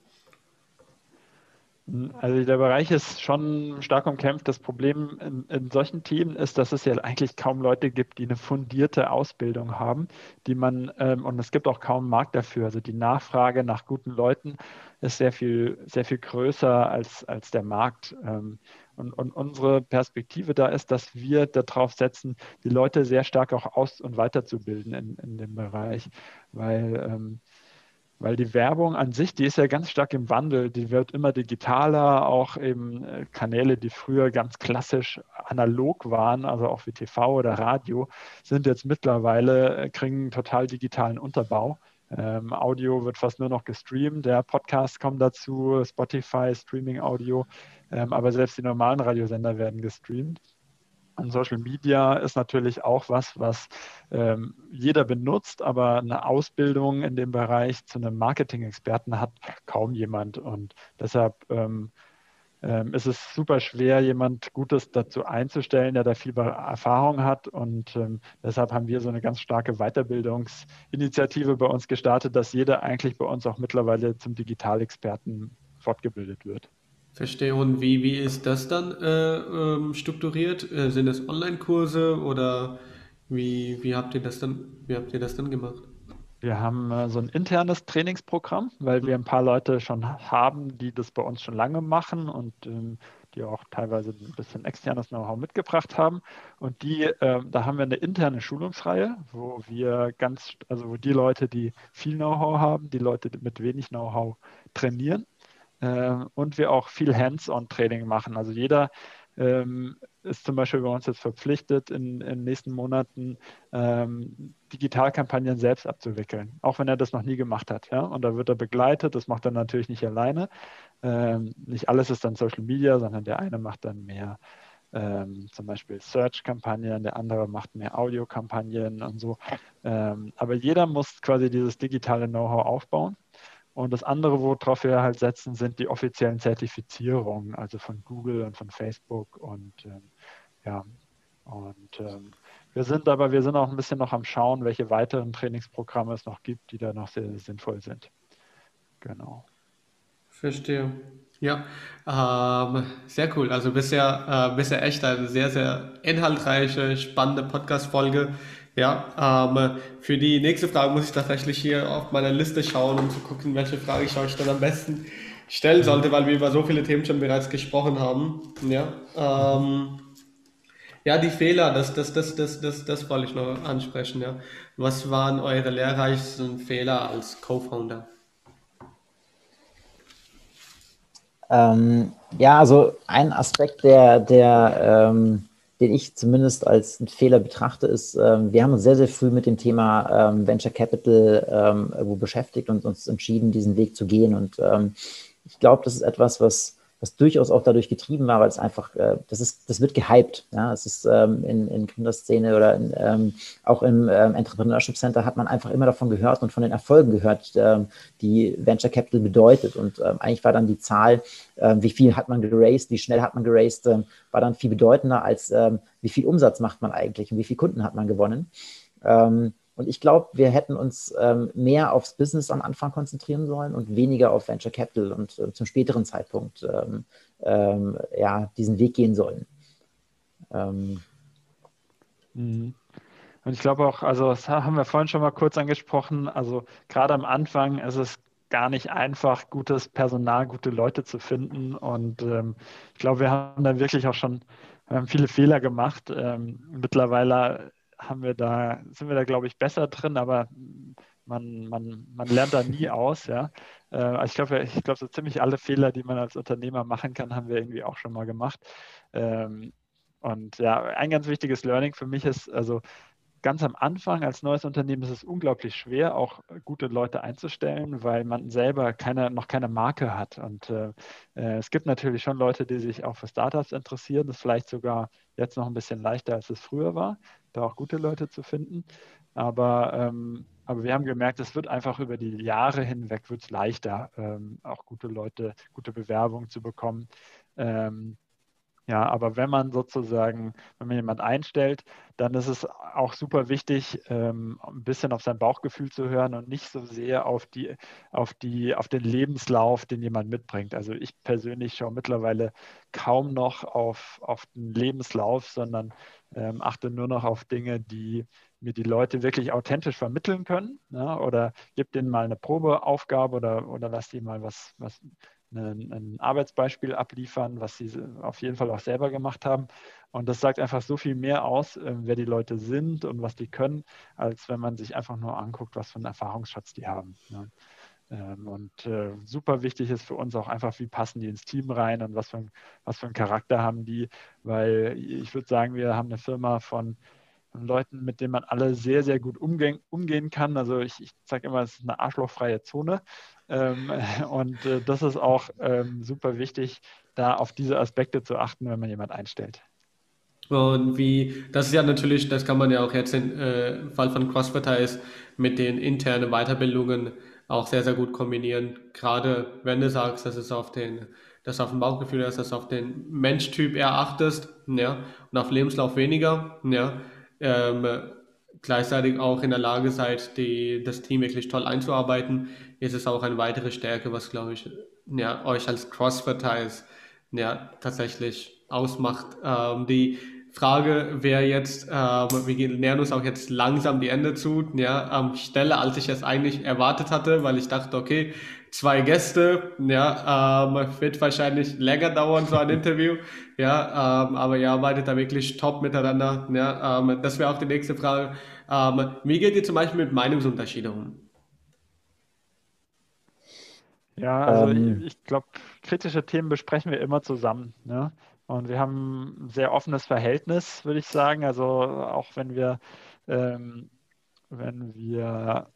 Also der Bereich ist schon stark umkämpft. Das Problem in, in, solchen Themen ist, dass es ja eigentlich kaum Leute gibt, die eine fundierte Ausbildung haben, die man, ähm, und es gibt auch kaum Markt dafür. Also die Nachfrage nach guten Leuten ist sehr viel, sehr viel größer als, als der Markt. Ähm, und, und unsere Perspektive da ist, dass wir darauf setzen, die Leute sehr stark auch aus- und weiterzubilden in, in dem Bereich, weil ähm, weil die Werbung an sich, die ist ja ganz stark im Wandel, die wird immer digitaler, auch eben äh, Kanäle, die früher ganz klassisch analog waren, also auch wie TV oder Radio, sind jetzt mittlerweile, äh, kriegen total digitalen Unterbau. Ähm, Audio wird fast nur noch gestreamt, der Podcast kommt dazu, Spotify, Streaming Audio, ähm, aber selbst die normalen Radiosender werden gestreamt. Und Social Media ist natürlich auch was, was ähm, jeder benutzt, aber eine Ausbildung in dem Bereich zu einem Marketing-Experten hat kaum jemand. Und deshalb ähm, ähm, ist es super schwer, jemand Gutes dazu einzustellen, der da viel Erfahrung hat. Und ähm, deshalb haben wir so eine ganz starke Weiterbildungsinitiative bei uns gestartet, dass jeder eigentlich bei uns auch mittlerweile zum Digitalexperten fortgebildet wird. Verstehe. Und wie, wie ist das dann äh, ähm, strukturiert? Äh, sind das Online-Kurse oder wie, wie habt ihr das dann, wie habt ihr das dann gemacht? Wir haben äh, so ein internes Trainingsprogramm, weil wir ein paar Leute schon haben, die das bei uns schon lange machen und ähm, die auch teilweise ein bisschen externes Know-how mitgebracht haben. Und die, äh, da haben wir eine interne Schulungsreihe, wo wir ganz, also wo die Leute, die viel Know-how haben, die Leute mit wenig Know-how trainieren und wir auch viel Hands-on-Training machen. Also jeder ähm, ist zum Beispiel bei uns jetzt verpflichtet, in, in den nächsten Monaten ähm, Digitalkampagnen selbst abzuwickeln, auch wenn er das noch nie gemacht hat. Ja? Und da wird er begleitet, das macht er natürlich nicht alleine. Ähm, nicht alles ist dann Social Media, sondern der eine macht dann mehr ähm, zum Beispiel Search-Kampagnen, der andere macht mehr Audio-Kampagnen und so. Ähm, aber jeder muss quasi dieses digitale Know-how aufbauen. Und das andere, worauf wir halt setzen, sind die offiziellen Zertifizierungen, also von Google und von Facebook. Und ähm, ja, und ähm, wir sind aber, wir sind auch ein bisschen noch am Schauen, welche weiteren Trainingsprogramme es noch gibt, die da noch sehr sinnvoll sind. Genau. Verstehe. Ja, ähm, sehr cool. Also bisher, äh, bisher echt eine sehr, sehr inhaltreiche, spannende Podcast-Folge. Ja, ähm, für die nächste Frage muss ich tatsächlich hier auf meiner Liste schauen, um zu gucken, welche Frage ich euch dann am besten stellen sollte, weil wir über so viele Themen schon bereits gesprochen haben. Ja, ähm, ja die Fehler, das, das, das, das, das, das wollte ich noch ansprechen. Ja. Was waren eure lehrreichsten Fehler als Co-Founder? Ähm, ja, also ein Aspekt, der, der ähm, den ich zumindest als einen Fehler betrachte, ist, ähm, wir haben uns sehr, sehr früh mit dem Thema ähm, Venture Capital ähm, beschäftigt und uns entschieden, diesen Weg zu gehen. Und ähm, ich glaube, das ist etwas, was was durchaus auch dadurch getrieben war, weil es einfach, äh, das ist, das wird gehypt. Ja, es ist ähm, in, in Gründerszene oder in, ähm, auch im ähm, Entrepreneurship Center hat man einfach immer davon gehört und von den Erfolgen gehört, ähm, die Venture Capital bedeutet. Und ähm, eigentlich war dann die Zahl, ähm, wie viel hat man geraced, wie schnell hat man geraced, war dann viel bedeutender als wie viel Umsatz macht man eigentlich und wie viele Kunden hat man gewonnen. Ähm, und ich glaube, wir hätten uns ähm, mehr aufs Business am Anfang konzentrieren sollen und weniger auf Venture Capital und äh, zum späteren Zeitpunkt ähm, ähm, ja, diesen Weg gehen sollen. Ähm, mhm. Und ich glaube auch, also das haben wir vorhin schon mal kurz angesprochen, also gerade am Anfang ist es gar nicht einfach, gutes Personal, gute Leute zu finden. Und ähm, ich glaube, wir haben da wirklich auch schon viele Fehler gemacht. Ähm, mittlerweile haben wir da, sind wir da, glaube ich, besser drin, aber man, man, man lernt da nie aus, ja. Äh, also ich glaube, ich glaube, so ziemlich alle Fehler, die man als Unternehmer machen kann, haben wir irgendwie auch schon mal gemacht. Ähm, und ja, ein ganz wichtiges Learning für mich ist, also ganz am Anfang als neues Unternehmen ist es unglaublich schwer, auch gute Leute einzustellen, weil man selber keine, noch keine Marke hat. Und äh, äh, es gibt natürlich schon Leute, die sich auch für Startups interessieren. Das ist vielleicht sogar jetzt noch ein bisschen leichter, als es früher war, da auch gute Leute zu finden. Aber, ähm, aber wir haben gemerkt, es wird einfach über die Jahre hinweg wird leichter, ähm, auch gute Leute, gute Bewerbungen zu bekommen. Ähm, Ja, aber wenn man sozusagen, wenn man jemand einstellt, dann ist es auch super wichtig, ähm, ein bisschen auf sein Bauchgefühl zu hören und nicht so sehr auf die, auf die, auf den Lebenslauf, den jemand mitbringt. Also ich persönlich schaue mittlerweile kaum noch auf, auf den Lebenslauf, sondern ähm, achte nur noch auf Dinge, die mir die Leute wirklich authentisch vermitteln können. Ja, oder gib denen mal eine Probeaufgabe oder, oder lass die mal was, was ein, ein Arbeitsbeispiel abliefern, was sie auf jeden Fall auch selber gemacht haben. Und das sagt einfach so viel mehr aus, äh, wer die Leute sind und was die können, als wenn man sich einfach nur anguckt, was für einen Erfahrungsschatz die haben. Ne? Ähm, und äh, super wichtig ist für uns auch einfach, wie passen die ins Team rein und was für, was für einen Charakter haben die, weil ich würde sagen, wir haben eine Firma von Leuten, mit denen man alle sehr, sehr gut umgehen, umgehen kann. Also ich, ich sage immer, es ist eine arschlochfreie Zone. Ähm, und äh, das ist auch ähm, super wichtig, da auf diese Aspekte zu achten, wenn man jemand einstellt. Und wie, das ist ja natürlich, das kann man ja auch jetzt im äh, Fall von CrossFit mit den internen Weiterbildungen auch sehr, sehr gut kombinieren. Gerade wenn du sagst, dass es auf den, dass auf dem Bauchgefühl ist, dass auf den Menschtyp eher achtest, ja, und auf Lebenslauf weniger, ja, ähm, gleichzeitig auch in der Lage seid, die, das Team wirklich toll einzuarbeiten, ist es auch eine weitere Stärke, was, glaube ich, ja, euch als Crossfitters ja, tatsächlich ausmacht. Ähm, die Frage wäre jetzt, ähm, wir nähern uns auch jetzt langsam die Ende zu, ja, am Stelle, als ich es eigentlich erwartet hatte, weil ich dachte, okay, zwei Gäste, ja, ähm, wird wahrscheinlich länger dauern, so ein Interview, ja, ähm, aber ihr arbeitet da wirklich top miteinander, ja, ähm, das wäre auch die nächste Frage. Ähm, wie geht ihr zum Beispiel mit Meinungsunterschieden um? Ja, also ähm, ich, ich glaube, kritische Themen besprechen wir immer zusammen. Ne? Und wir haben ein sehr offenes Verhältnis, würde ich sagen. Also auch wenn wir, ähm, wenn wir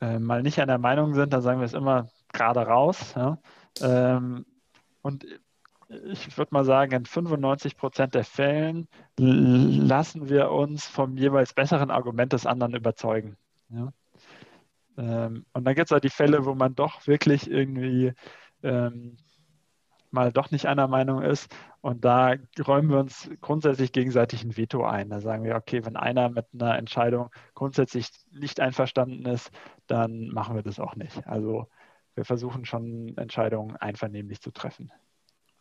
äh, mal nicht an der Meinung sind, dann sagen wir es immer gerade raus. Ja? Ähm, und ich würde mal sagen, in 95 Prozent der Fällen lassen wir uns vom jeweils besseren Argument des anderen überzeugen. Ja? Ähm, und dann gibt es halt die Fälle, wo man doch wirklich irgendwie ähm, mal doch nicht einer Meinung ist. Und da räumen wir uns grundsätzlich gegenseitig ein Veto ein. Da sagen wir, okay, wenn einer mit einer Entscheidung grundsätzlich nicht einverstanden ist, dann machen wir das auch nicht. Also wir versuchen schon Entscheidungen einvernehmlich zu treffen.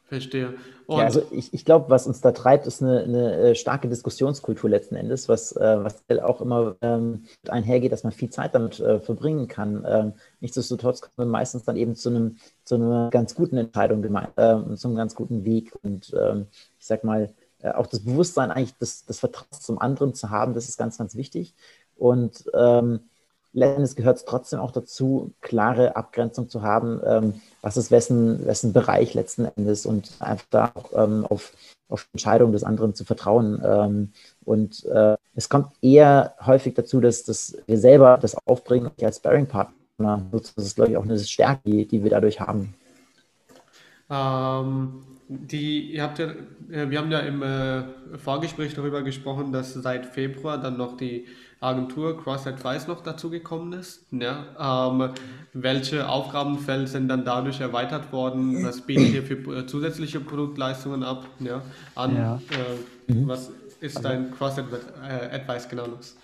Verstehe. Und ja, also ich, ich glaube, was uns da treibt, ist eine, eine äh, starke Diskussionskultur letzten Endes, was, äh, was auch immer ähm, einhergeht, dass man viel Zeit damit äh, verbringen kann. Ähm, nichtsdestotrotz kommen wir meistens dann eben zu, einem, zu einer ganz guten Entscheidung, äh, zu einem ganz guten Weg. Und ähm, ich sag mal, äh, auch das Bewusstsein eigentlich das, das Vertrauen zum anderen zu haben, das ist ganz, ganz wichtig. Und ähm, letztendlich gehört es trotzdem auch dazu, klare Abgrenzung zu haben, ähm, was ist wessen, wessen Bereich letzten Endes und einfach da auch ähm, auf, auf Entscheidungen des anderen zu vertrauen. Ähm, und äh, es kommt eher häufig dazu, dass, dass wir selber das aufbringen als Sparing-Partner. Das ist, glaube ich, auch eine Stärke, die, die wir dadurch haben. Ähm, die, ihr habt ja, äh, wir haben ja im äh, Vorgespräch darüber gesprochen, dass seit Februar dann noch die Agentur Cross Advice noch dazugekommen ist. Ja, ähm, welche Aufgabenfelder sind dann dadurch erweitert worden? Was bietet ihr für äh, zusätzliche Produktleistungen ab? Ja, an, ja. Äh, mhm. Was ist dein Cross Advice genau los?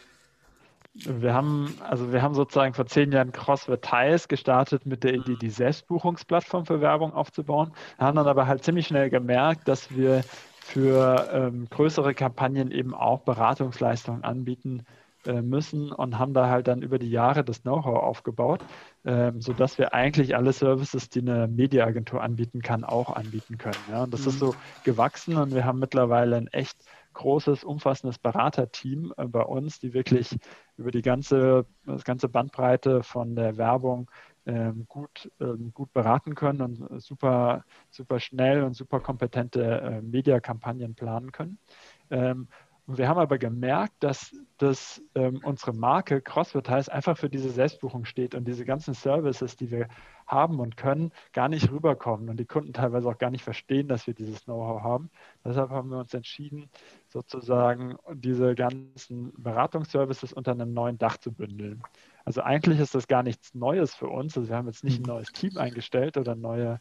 Wir haben, also wir haben sozusagen vor zehn Jahren CrossFit gestartet mit der Idee, die Selbstbuchungsplattform für Werbung aufzubauen. Wir haben dann aber halt ziemlich schnell gemerkt, dass wir für ähm, größere Kampagnen eben auch Beratungsleistungen anbieten äh, müssen und haben da halt dann über die Jahre das Know-how aufgebaut, ähm, sodass wir eigentlich alle Services, die eine Mediaagentur anbieten kann, auch anbieten können. Ja? Und das mhm. ist so gewachsen und wir haben mittlerweile ein echt großes, umfassendes Beraterteam äh, bei uns, die wirklich über die ganze, das ganze Bandbreite von der Werbung ähm, gut, ähm, gut beraten können und super, super schnell und super kompetente äh, Mediakampagnen planen können. Ähm, und wir haben aber gemerkt, dass, dass ähm, unsere Marke CrossFit heißt einfach für diese Selbstbuchung steht und diese ganzen Services, die wir haben und können, gar nicht rüberkommen und die Kunden teilweise auch gar nicht verstehen, dass wir dieses Know-how haben. Deshalb haben wir uns entschieden, sozusagen diese ganzen Beratungsservices unter einem neuen Dach zu bündeln. Also eigentlich ist das gar nichts Neues für uns. Also wir haben jetzt nicht ein neues Team eingestellt oder ein neues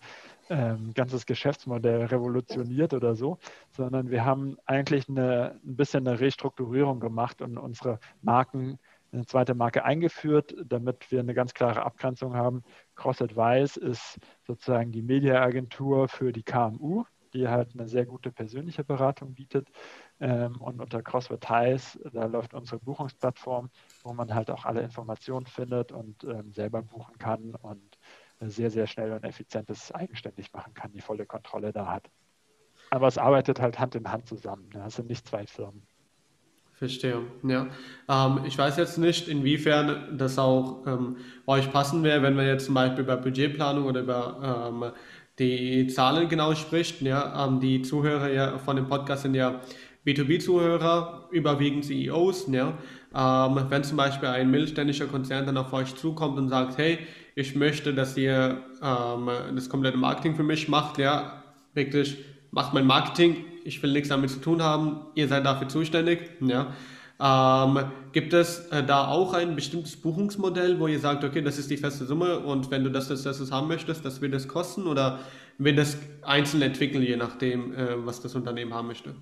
ähm, ganzes Geschäftsmodell revolutioniert oder so, sondern wir haben eigentlich eine, ein bisschen eine Restrukturierung gemacht und unsere Marken eine zweite Marke eingeführt, damit wir eine ganz klare Abgrenzung haben. Cross Advice ist sozusagen die Mediaagentur für die KMU, die halt eine sehr gute persönliche Beratung bietet. Ähm, und unter CrossAdvice, da läuft unsere Buchungsplattform, wo man halt auch alle Informationen findet und ähm, selber buchen kann und sehr, sehr schnell und effizient das eigenständig machen kann, die volle Kontrolle da hat. Aber es arbeitet halt Hand in Hand zusammen. Ne? Es sind nicht zwei Firmen. Verstehe, ja. Ähm, ich weiß jetzt nicht, inwiefern das auch ähm, euch passen wäre, wenn man jetzt zum Beispiel über Budgetplanung oder über ähm, die Zahlen genau spricht. Ja, ähm, die Zuhörer ja von dem Podcast sind ja B2B-Zuhörer, überwiegend CEOs. Ja. Ähm, wenn zum Beispiel ein mittelständischer Konzern dann auf euch zukommt und sagt, hey, ich möchte, dass ihr ähm, das komplette Marketing für mich macht, ja, wirklich macht mein Marketing, ich will nichts damit zu tun haben, ihr seid dafür zuständig. Ja. Ähm, gibt es äh, da auch ein bestimmtes Buchungsmodell, wo ihr sagt, okay, das ist die feste Summe und wenn du das, das, das haben möchtest, das wird es kosten oder wird das einzeln entwickeln, je nachdem, äh, was das Unternehmen haben möchte?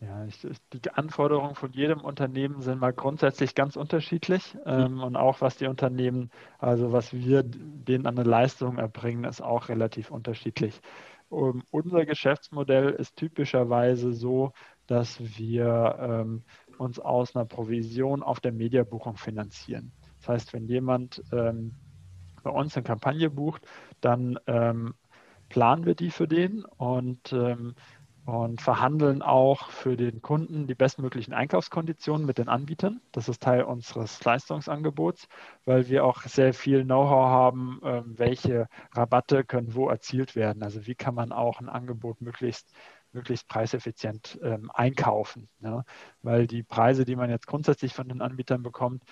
Ja, ich, die Anforderungen von jedem Unternehmen sind mal grundsätzlich ganz unterschiedlich ähm, mhm. und auch was die Unternehmen, also was wir denen an eine Leistung erbringen, ist auch relativ unterschiedlich. Um, unser Geschäftsmodell ist typischerweise so, dass wir ähm, uns aus einer Provision auf der Mediabuchung finanzieren. Das heißt, wenn jemand ähm, bei uns eine Kampagne bucht, dann ähm, planen wir die für den und, ähm, und verhandeln auch für den Kunden die bestmöglichen Einkaufskonditionen mit den Anbietern. Das ist Teil unseres Leistungsangebots, weil wir auch sehr viel Know-how haben, ähm, welche Rabatte können wo erzielt werden. Also wie kann man auch ein Angebot möglichst möglichst preiseffizient ähm, einkaufen. Ne? Weil die Preise, die man jetzt grundsätzlich von den Anbietern bekommt,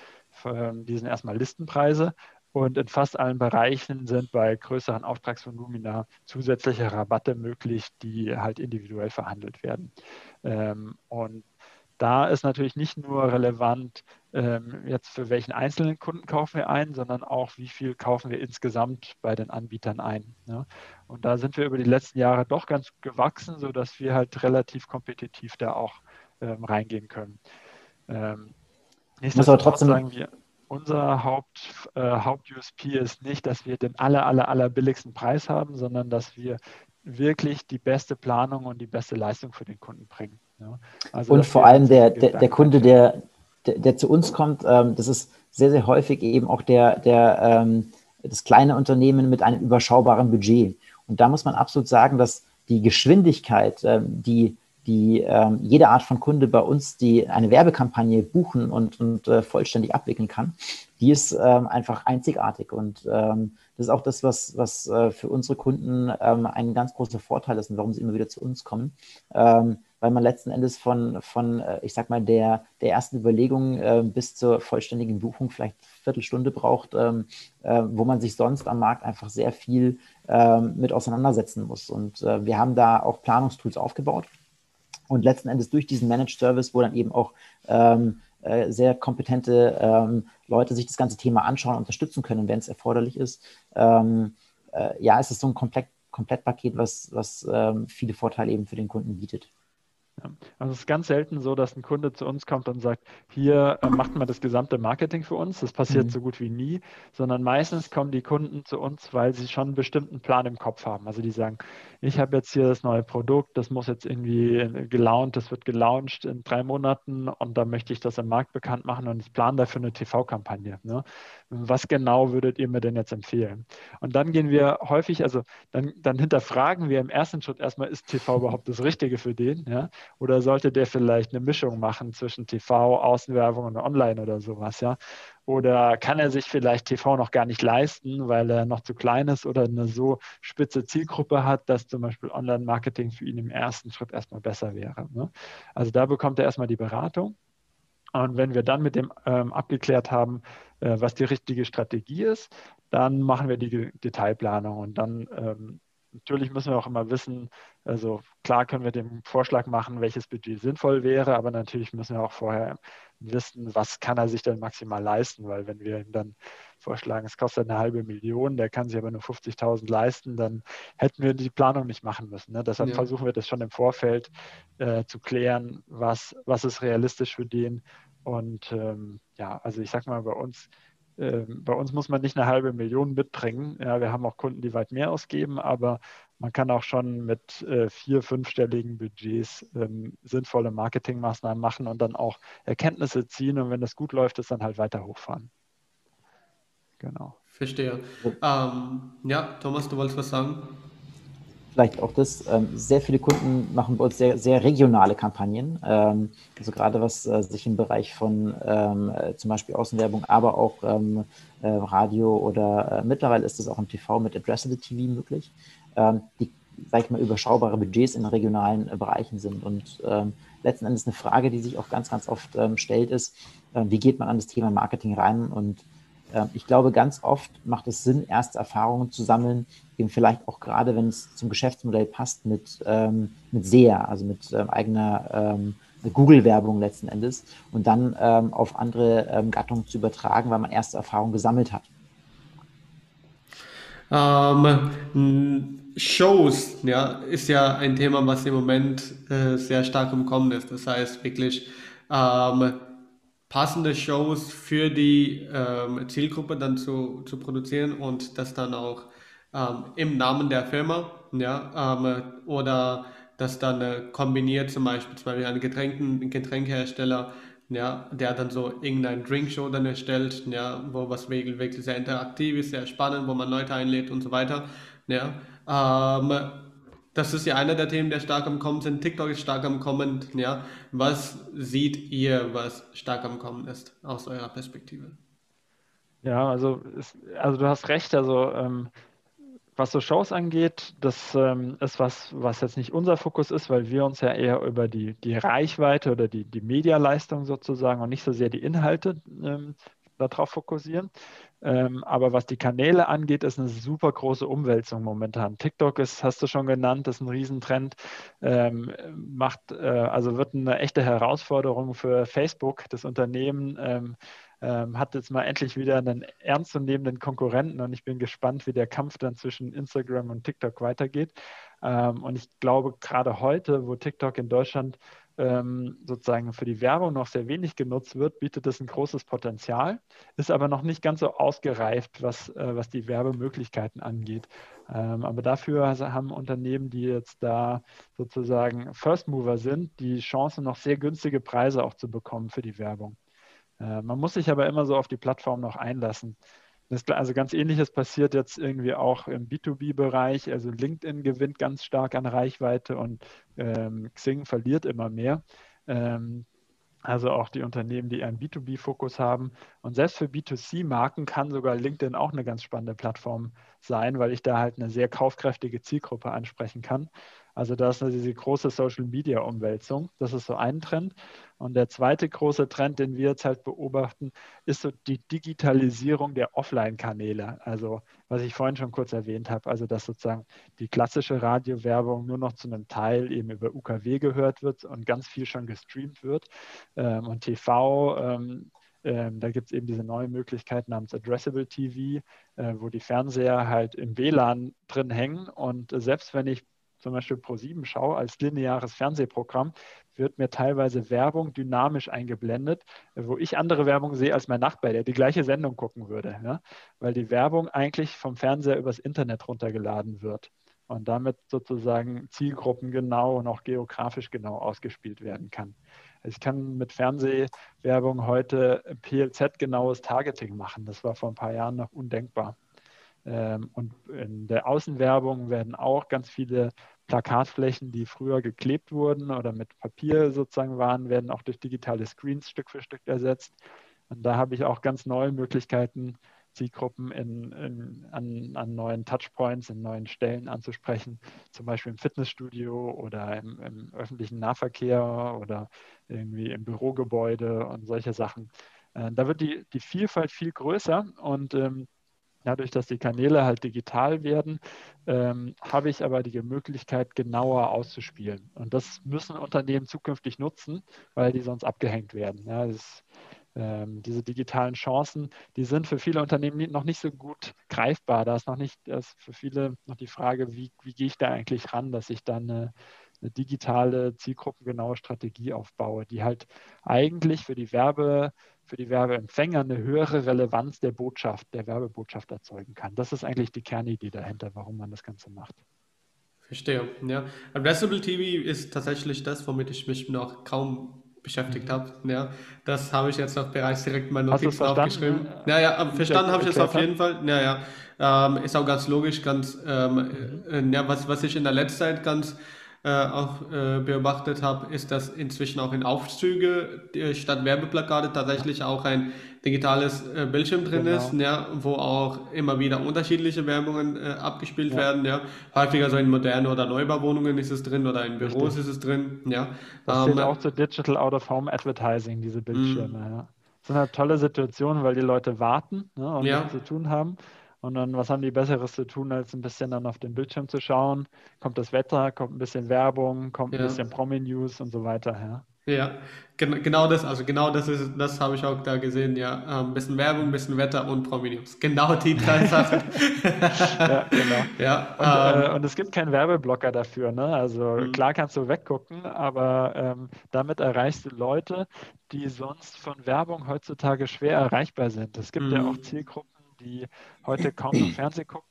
ähm, die sind erstmal Listenpreise und in fast allen Bereichen sind bei größeren Auftragsvolumina zusätzliche Rabatte möglich, die halt individuell verhandelt werden. Ähm, und da ist natürlich nicht nur relevant, ähm, jetzt für welchen einzelnen Kunden kaufen wir ein, sondern auch, wie viel kaufen wir insgesamt bei den Anbietern ein. Ne? Und da sind wir über die letzten Jahre doch ganz gewachsen, sodass wir halt relativ kompetitiv da auch ähm, reingehen können. Ähm, muss aber trotzdem sagen wir, unser Haupt, äh, Haupt-USP ist nicht, dass wir den aller, aller, aller billigsten Preis haben, sondern dass wir wirklich die beste Planung und die beste Leistung für den Kunden bringen. Ja. Also und vor allem der, der, der, Kunde, der, der, der zu uns kommt, ähm, das ist sehr, sehr häufig eben auch der, der, ähm, das kleine Unternehmen mit einem überschaubaren Budget. Und da muss man absolut sagen, dass die Geschwindigkeit, ähm, die, die ähm, jede Art von Kunde bei uns, die eine Werbekampagne buchen und, und äh, vollständig abwickeln kann, die ist ähm, einfach einzigartig. Und ähm, das ist auch das, was, was äh, für unsere Kunden ähm, ein ganz großer Vorteil ist und warum sie immer wieder zu uns kommen. Ähm, weil man letzten Endes von, von äh, ich sag mal, der, der ersten Überlegung äh, bis zur vollständigen Buchung vielleicht eine Viertelstunde braucht, ähm, äh, wo man sich sonst am Markt einfach sehr viel mit auseinandersetzen muss. Und äh, wir haben da auch Planungstools aufgebaut. Und letzten Endes durch diesen Managed Service, wo dann eben auch ähm, äh, sehr kompetente ähm, Leute sich das ganze Thema anschauen, unterstützen können, wenn es erforderlich ist. Ähm, äh, ja, es ist so ein Komplett, Komplettpaket, was, was ähm, viele Vorteile eben für den Kunden bietet. Also es ist ganz selten so, dass ein Kunde zu uns kommt und sagt, hier äh, macht man das gesamte Marketing für uns. Das passiert mhm. so gut wie nie, sondern meistens kommen die Kunden zu uns, weil sie schon einen bestimmten Plan im Kopf haben. Also die sagen, ich habe jetzt hier das neue Produkt, das muss jetzt irgendwie gelaunt, das wird gelauncht in drei Monaten und da möchte ich das im Markt bekannt machen und ich plane dafür eine TV-Kampagne. Ne? Was genau würdet ihr mir denn jetzt empfehlen? Und dann gehen wir häufig, also dann, dann hinterfragen wir im ersten Schritt erstmal, ist TV überhaupt das Richtige für den? Ja? Oder sollte der vielleicht eine Mischung machen zwischen TV, Außenwerbung und Online oder sowas, ja? Oder kann er sich vielleicht TV noch gar nicht leisten, weil er noch zu klein ist oder eine so spitze Zielgruppe hat, dass zum Beispiel Online-Marketing für ihn im ersten Schritt erstmal besser wäre. Ne? Also da bekommt er erstmal die Beratung. Und wenn wir dann mit dem ähm, abgeklärt haben, äh, was die richtige Strategie ist, dann machen wir die Detailplanung und dann ähm, natürlich müssen wir auch immer wissen, also klar können wir den Vorschlag machen, welches Budget sinnvoll wäre, aber natürlich müssen wir auch vorher wissen, was kann er sich denn maximal leisten, weil wenn wir ihm dann vorschlagen, es kostet eine halbe Million, der kann sich aber nur 50.000 leisten, dann hätten wir die Planung nicht machen müssen. Ne? Deshalb ja. versuchen wir das schon im Vorfeld äh, zu klären, was, was ist realistisch für den. Und ähm, ja, also ich sag mal, bei uns bei uns muss man nicht eine halbe Million mitbringen. Ja, wir haben auch Kunden, die weit mehr ausgeben, aber man kann auch schon mit äh, vier, fünfstelligen Budgets ähm, sinnvolle Marketingmaßnahmen machen und dann auch Erkenntnisse ziehen und wenn das gut läuft, ist dann halt weiter hochfahren. Genau. Verstehe. Ähm, ja, Thomas, du wolltest was sagen? Vielleicht auch das, ähm, sehr viele Kunden machen bei uns sehr, sehr regionale Kampagnen. Ähm, also gerade was äh, sich im Bereich von ähm, äh, zum Beispiel Außenwerbung, aber auch äh, Radio oder mittlerweile ist es auch im TV mit Addressable TV möglich, die, sag ich mal, überschaubare Budgets in regionalen Bereichen sind. Und letzten Endes eine Frage, die sich auch ganz, ganz oft stellt, ist, wie geht man an das Thema Marketing rein und ich glaube, ganz oft macht es Sinn, erste Erfahrungen zu sammeln, eben vielleicht auch gerade, wenn es zum Geschäftsmodell passt, mit, ähm, mit SEA, also mit ähm, eigener ähm, Google-Werbung letzten Endes und dann ähm, auf andere ähm, Gattungen zu übertragen, weil man erste Erfahrungen gesammelt hat. Shows, ja, ist ja ein Thema, was im Moment äh, sehr stark im Kommen ist. Das heißt wirklich, ähm, passende Shows für die ähm, Zielgruppe dann zu, zu produzieren und das dann auch ähm, im Namen der Firma, ja, ähm, oder das dann äh, kombiniert, zum Beispiel, zum Beispiel einen Getränken, Getränkehersteller, ja, der dann so irgendein Drinkshow dann erstellt, ja, wo was wirklich, wirklich sehr interaktiv ist, sehr spannend, wo man Leute einlädt und so weiter, ja, ähm, das ist ja einer der Themen, der stark am Kommen sind. TikTok ist stark am Kommen. Ja. Was seht ihr, was stark am Kommen ist, aus eurer Perspektive? Ja, also, ist, also du hast recht. Also ähm, was so Shows angeht, das ähm, ist was, was jetzt nicht unser Fokus ist, weil wir uns ja eher über die, die Reichweite oder die, die Medialeistung sozusagen und nicht so sehr die Inhalte ähm, darauf fokussieren. Ähm, aber was die Kanäle angeht, ist eine super große Umwälzung momentan. TikTok ist, hast du schon genannt, ist ein Riesentrend, ähm, macht, äh, also wird eine echte Herausforderung für Facebook. Das Unternehmen ähm, ähm, hat jetzt mal endlich wieder einen ernstzunehmenden Konkurrenten und ich bin gespannt, wie der Kampf dann zwischen Instagram und TikTok weitergeht. Ähm, und ich glaube, gerade heute, wo TikTok in Deutschland ähm, sozusagen für die Werbung noch sehr wenig genutzt wird, bietet es ein großes Potenzial, ist aber noch nicht ganz so ausgereift, was, äh, was die Werbemöglichkeiten angeht. Ähm, aber dafür haben Unternehmen, die jetzt da sozusagen First Mover sind, die Chance, noch sehr günstige Preise auch zu bekommen für die Werbung. Äh, man muss sich aber immer so auf die Plattform noch einlassen. Das, also ganz ähnliches passiert jetzt irgendwie auch im B2B-Bereich. Also LinkedIn gewinnt ganz stark an Reichweite und ähm, Xing verliert immer mehr. Ähm, also auch die Unternehmen, die einen B2B-Fokus haben. Und selbst für B2C-Marken kann sogar LinkedIn auch eine ganz spannende Plattform sein, weil ich da halt eine sehr kaufkräftige Zielgruppe ansprechen kann. Also da ist diese große Social-Media-Umwälzung. Das ist so ein Trend. Und der zweite große Trend, den wir jetzt halt beobachten, ist so die Digitalisierung der Offline-Kanäle. Also was ich vorhin schon kurz erwähnt habe, also dass sozusagen die klassische Radiowerbung nur noch zu einem Teil eben über UKW gehört wird und ganz viel schon gestreamt wird. Ähm, und TV ähm, ähm, da gibt es eben diese neue Möglichkeit namens Addressable TV, äh, wo die Fernseher halt im WLAN drin hängen. Und äh, selbst wenn ich zum Beispiel Pro7 schaue, als lineares Fernsehprogramm, wird mir teilweise Werbung dynamisch eingeblendet, wo ich andere Werbung sehe als mein Nachbar, der die gleiche Sendung gucken würde, ja? weil die Werbung eigentlich vom Fernseher übers Internet runtergeladen wird und damit sozusagen zielgruppengenau und auch geografisch genau ausgespielt werden kann. Ich kann mit Fernsehwerbung heute PLZ-genaues Targeting machen. Das war vor ein paar Jahren noch undenkbar. Ähm, und in der Außenwerbung werden auch ganz viele Plakatflächen, die früher geklebt wurden oder mit Papier sozusagen waren, werden auch durch digitale Screens Stück für Stück ersetzt. Und da habe ich auch ganz neue Möglichkeiten, Zielgruppen in, in, an, an, neuen Touchpoints, in neuen Stellen anzusprechen, zum Beispiel im Fitnessstudio oder im, im, öffentlichen Nahverkehr oder irgendwie im Bürogebäude und solche Sachen. Äh, da wird die, die Vielfalt viel größer und ähm, Dadurch, dass die Kanäle halt digital werden, ähm, habe ich aber die Möglichkeit, genauer auszuspielen. Und das müssen Unternehmen zukünftig nutzen, weil die sonst abgehängt werden. Ja, das, ähm, diese digitalen Chancen, die sind für viele Unternehmen noch nicht so gut greifbar. Da ist noch nicht ist für viele noch die Frage, wie, wie gehe ich da eigentlich ran, dass ich dann eine, eine digitale, zielgruppengenaue Strategie aufbaue, die halt eigentlich für die Werbe, für die Werbeempfänger eine höhere Relevanz der Botschaft, der Werbebotschaft erzeugen kann. Das ist eigentlich die Kernidee dahinter, warum man das Ganze macht. Verstehe, ja. Addressable TV ist tatsächlich das, womit ich mich noch kaum beschäftigt mhm. habe. Ja, das habe ich jetzt auch bereits direkt in meine Notizen aufgeschrieben. Ja, ja, verstanden habe ich es auf jeden Fall. Ja, ja. Ähm, ist auch ganz logisch, ganz, ähm, mhm. äh, ja, was, was ich in der letzten Zeit ganz auch äh, beobachtet habe, ist, dass inzwischen auch in Aufzüge äh, statt Werbeplakate tatsächlich auch ein digitales äh, Bildschirm drin genau. ist, ja, wo auch immer wieder unterschiedliche Werbungen äh, abgespielt ja. werden. Ja. Häufiger so in moderne oder Neubauwohnungen ist es drin oder in Büros Richtig. ist es drin. Ja. Das ähm, auch zu Digital Out of Home Advertising, diese Bildschirme. Mhm. Ja. Das sind eine tolle Situation, weil die Leute warten ne, und nichts zu tun haben. Und dann, was haben die Besseres zu tun, als ein bisschen dann auf den Bildschirm zu schauen? Kommt das Wetter, kommt ein bisschen Werbung, kommt ein bisschen Promi-News und so weiter. Ja. Ja, gen genau das, also genau das ist, das habe ich auch da gesehen, ja. Ein ähm, bisschen Werbung, ein bisschen Wetter und Promi-News. Genau die drei Sachen. ja, genau. Ja, und, äh, ähm, und, es gibt keinen Werbeblocker dafür, ne? Also mhm. klar kannst du weggucken, aber ähm, damit erreichst du Leute, die sonst von Werbung heutzutage schwer erreichbar sind. Es gibt mhm. ja auch Zielgruppen, die heute kaum noch Fernsehen gucken,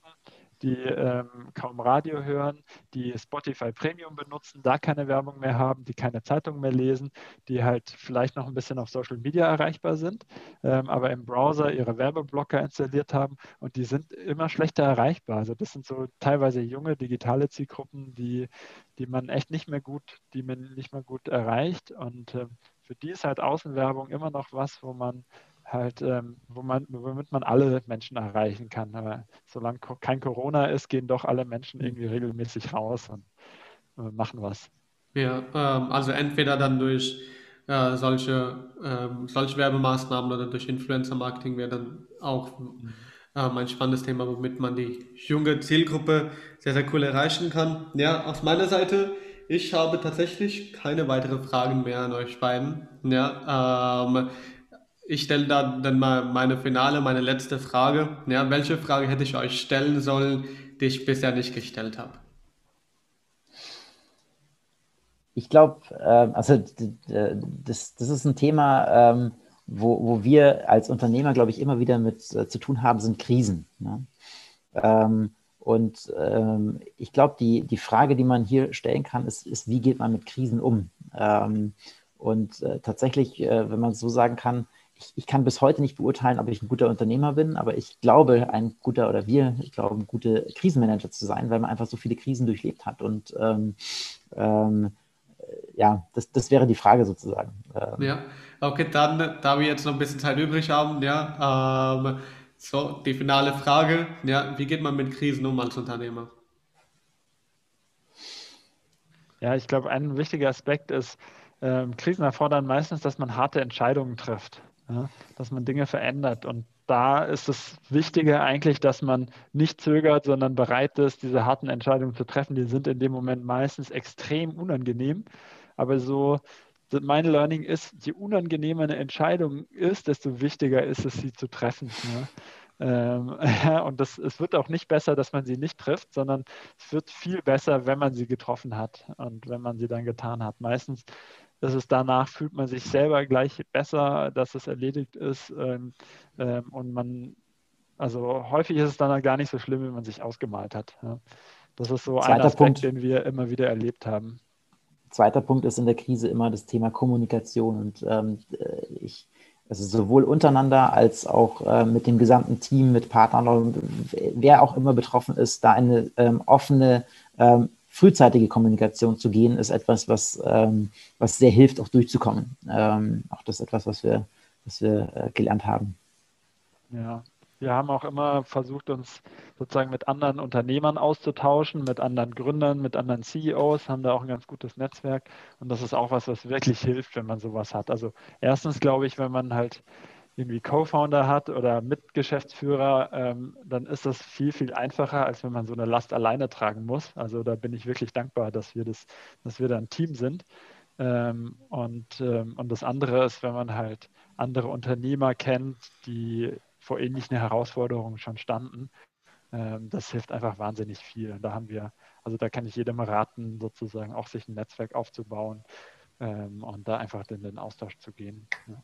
die ähm, kaum Radio hören, die Spotify Premium benutzen, da keine Werbung mehr haben, die keine Zeitung mehr lesen, die halt vielleicht noch ein bisschen auf Social Media erreichbar sind, ähm, aber im Browser ihre Werbeblocker installiert haben und die sind immer schlechter erreichbar. Also das sind so teilweise junge digitale Zielgruppen, die, die man echt nicht mehr gut, die man nicht mehr gut erreicht und äh, für die ist halt Außenwerbung immer noch was, wo man halt, ähm, wo man, womit man alle Menschen erreichen kann. Aber solange kein Corona ist, gehen doch alle Menschen irgendwie regelmäßig raus und äh, machen was. Ja, ähm, also entweder dann durch äh, solche, ähm, solche Werbemaßnahmen oder durch Influencer-Marketing wäre dann auch mhm. ähm, ein spannendes Thema, womit man die junge Zielgruppe sehr, sehr cool erreichen kann. Ja, aus meiner Seite, ich habe tatsächlich keine weiteren Fragen mehr an euch beiden. Ja, ähm, ich stelle da dann mal meine finale, meine letzte Frage. Ja, welche Frage hätte ich euch stellen sollen, die ich bisher nicht gestellt habe? Ich glaube, äh, also das, das ist ein Thema, ähm, wo, wo wir als Unternehmer, glaube ich, immer wieder mit äh, zu tun haben, sind Krisen. Ne? Ähm, und ähm, ich glaube, die, die Frage, die man hier stellen kann, ist, ist wie geht man mit Krisen um? Ähm, und äh, tatsächlich, äh, wenn man so sagen kann, ich, ich, kann bis heute nicht beurteilen, ob ich ein guter Unternehmer bin, aber ich glaube, ein guter oder wir ich glaube, gute Krisenmanager zu sein, weil man einfach so viele Krisen durchlebt hat. Und ähm, ähm, ja, das, das wäre die Frage sozusagen. Ähm, ja, okay, dann, da wir jetzt noch ein bisschen Zeit übrig haben, ja, ähm, so, die finale Frage, ja, wie geht man mit Krisen um als Unternehmer? Ja, ich glaube, ein wichtiger Aspekt ist, ähm, Krisen erfordern meistens, dass man harte Entscheidungen trifft ja, dass man Dinge verändert. Und da ist es Wichtige eigentlich, dass man nicht zögert, sondern bereit ist, diese harten Entscheidungen zu treffen. Die sind in dem Moment meistens extrem unangenehm. Aber so, mein Learning ist, je unangenehmer eine Entscheidung ist, desto wichtiger ist es, sie zu treffen. Ähm, und das, es wird auch nicht besser, dass man sie nicht trifft, sondern es wird viel besser, wenn man sie getroffen hat und wenn man sie dann getan hat. Meistens dass es danach fühlt man sich selber gleich besser, dass es erledigt ist ähm, ähm, und man, also häufig ist es dann gar nicht so schlimm, wie man sich ausgemalt hat. Ja. Das ist so Zweiter ein Aspekt, Punkt. den wir immer wieder erlebt haben. Zweiter Punkt ist in der Krise immer das Thema Kommunikation und ähm, ich, also sowohl untereinander als auch äh, mit dem gesamten Team, mit Partnern, wer auch immer betroffen ist, da eine ähm, offene ähm, frühzeitige Kommunikation zu gehen, ist etwas, was, ähm, was sehr hilft, auch durchzukommen. Ähm, auch das ist etwas, was wir, was wir äh, gelernt haben. Ja, wir haben auch immer versucht, uns sozusagen mit anderen Unternehmern auszutauschen, mit anderen Gründern, mit anderen CEOs, haben da auch ein ganz gutes Netzwerk. Und das ist auch was, was wirklich hilft, wenn man sowas hat. Also erstens glaube ich, wenn man halt irgendwie Co-Founder hat oder Mitgeschäftsführer, ähm, dann ist das viel, viel einfacher, als wenn man so eine Last alleine tragen muss. Also da bin ich wirklich dankbar, dass wir das, dass wir da ein Team sind. Ähm, und, ähm, und das andere ist, wenn man halt andere Unternehmer kennt, die vor ähnlichen Herausforderungen schon standen. Ähm, das hilft einfach wahnsinnig viel. Und da haben wir, also da kann ich jedem raten, sozusagen auch sich ein Netzwerk aufzubauen ähm, und da einfach in den Austausch zu gehen. Ja.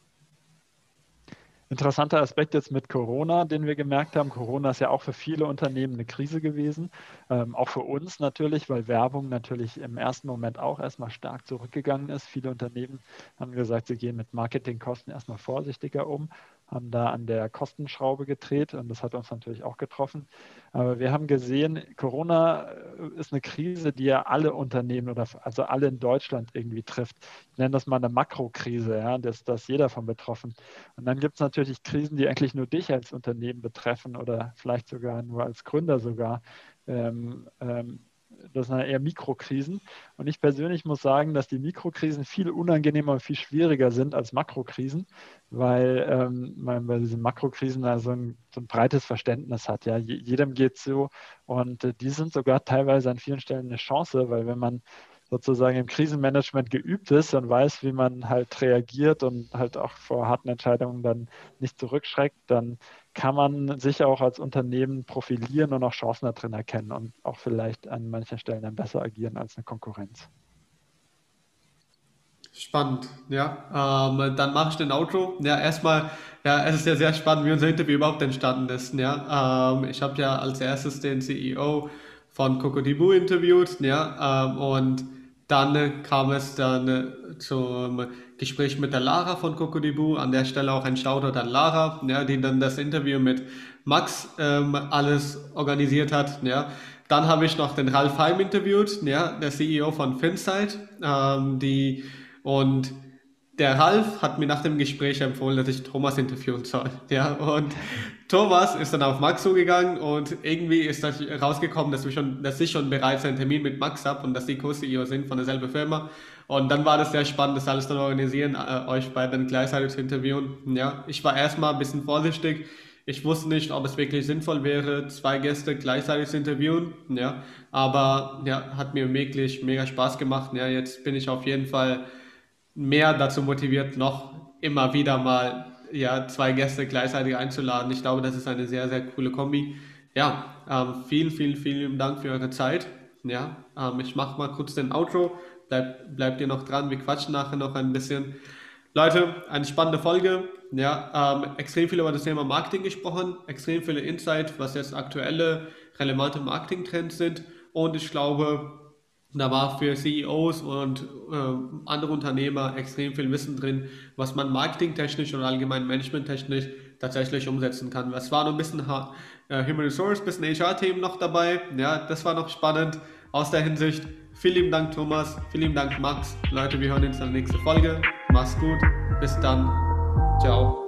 Interessanter Aspekt jetzt mit Corona, den wir gemerkt haben. Corona ist ja auch für viele Unternehmen eine Krise gewesen. Ähm, auch für uns natürlich, weil Werbung natürlich im ersten Moment auch erstmal stark zurückgegangen ist. Viele Unternehmen haben gesagt, sie gehen mit Marketingkosten erstmal vorsichtiger um haben da an der Kostenschraube gedreht und das hat uns natürlich auch getroffen. Aber wir haben gesehen, Corona äh, ist eine Krise, die ja alle Unternehmen oder also alle in Deutschland irgendwie trifft. Ich nenne das mal eine Makrokrise, ja, da ist, ist jeder von betroffen. Und dann gibt es natürlich Krisen, die eigentlich nur dich als Unternehmen betreffen oder vielleicht sogar nur als Gründer sogar. Ähm, ähm, das sind eher Mikrokrisen. Und ich persönlich muss sagen, dass die Mikrokrisen viel unangenehmer und viel schwieriger sind als Makrokrisen, weil ähm, man bei diesen Makrokrisen also ein, so ein breites Verständnis hat. Ja, jedem geht es so und äh, die sind sogar teilweise an vielen Stellen eine Chance, weil wenn man sozusagen im Krisenmanagement geübt ist und weiß, wie man halt reagiert und halt auch vor harten Entscheidungen dann nicht zurückschreckt, dann kann man sich auch als Unternehmen profilieren und auch Chancen da drin erkennen und auch vielleicht an manchen Stellen dann besser agieren als eine Konkurrenz. Spannend, ja. Ähm, dann mache ich den Outro. Ja, erstmal, ja, es ist ja sehr spannend, wie unser Interview überhaupt entstanden ist. Ja, ähm, ich habe ja als erstes den CEO von Cocodibu interviewt, ja, ähm, und dann kam es dann zum Gespräch mit der Lara von Cocodibu. An der Stelle auch ein Shoutout an Lara, ja, die dann das Interview mit Max ähm, alles organisiert hat. Ja. Dann habe ich noch den Ralf Heim interviewt, ja, der CEO von Finsight. Ähm, die, und der Ralf hat mir nach dem Gespräch empfohlen, dass ich Thomas interviewen soll. Ja, und Thomas ist dann auf Max zugegangen und irgendwie ist das rausgekommen, dass, wir schon, dass ich schon bereits einen Termin mit Max habe und dass die Co-CEO sind von derselben Firma. Und dann war das sehr spannend, das alles dann organisieren, äh, euch beiden gleichzeitig zu interviewen. Ja, ich war erstmal ein bisschen vorsichtig. Ich wusste nicht, ob es wirklich sinnvoll wäre, zwei Gäste gleichzeitig zu interviewen. Ja, aber ja, hat mir wirklich mega Spaß gemacht. Ja, jetzt bin ich auf jeden Fall mehr dazu motiviert, noch immer wieder mal ja, zwei Gäste gleichzeitig einzuladen. Ich glaube, das ist eine sehr, sehr coole Kombi. Ja, ähm, vielen, vielen, vielen Dank für eure Zeit. Ja, ähm, ich mache mal kurz den Outro. Bleib, bleibt ihr noch dran, wir quatschen nachher noch ein bisschen. Leute, eine spannende Folge. Ja, ähm, extrem viel über das Thema Marketing gesprochen, extrem viele Insight, was jetzt aktuelle relevante Marketing-Trends sind. Und ich glaube, da war für CEOs und äh, andere Unternehmer extrem viel Wissen drin, was man marketingtechnisch und allgemein managementtechnisch tatsächlich umsetzen kann. Es war noch ein bisschen äh, Human Resource, ein bisschen HR-Themen noch dabei. Ja, das war noch spannend aus der Hinsicht. Vielen lieben Dank, Thomas. Vielen lieben Dank, Max. Leute, wir hören uns in der nächsten Folge. Mach's gut. Bis dann. Ciao.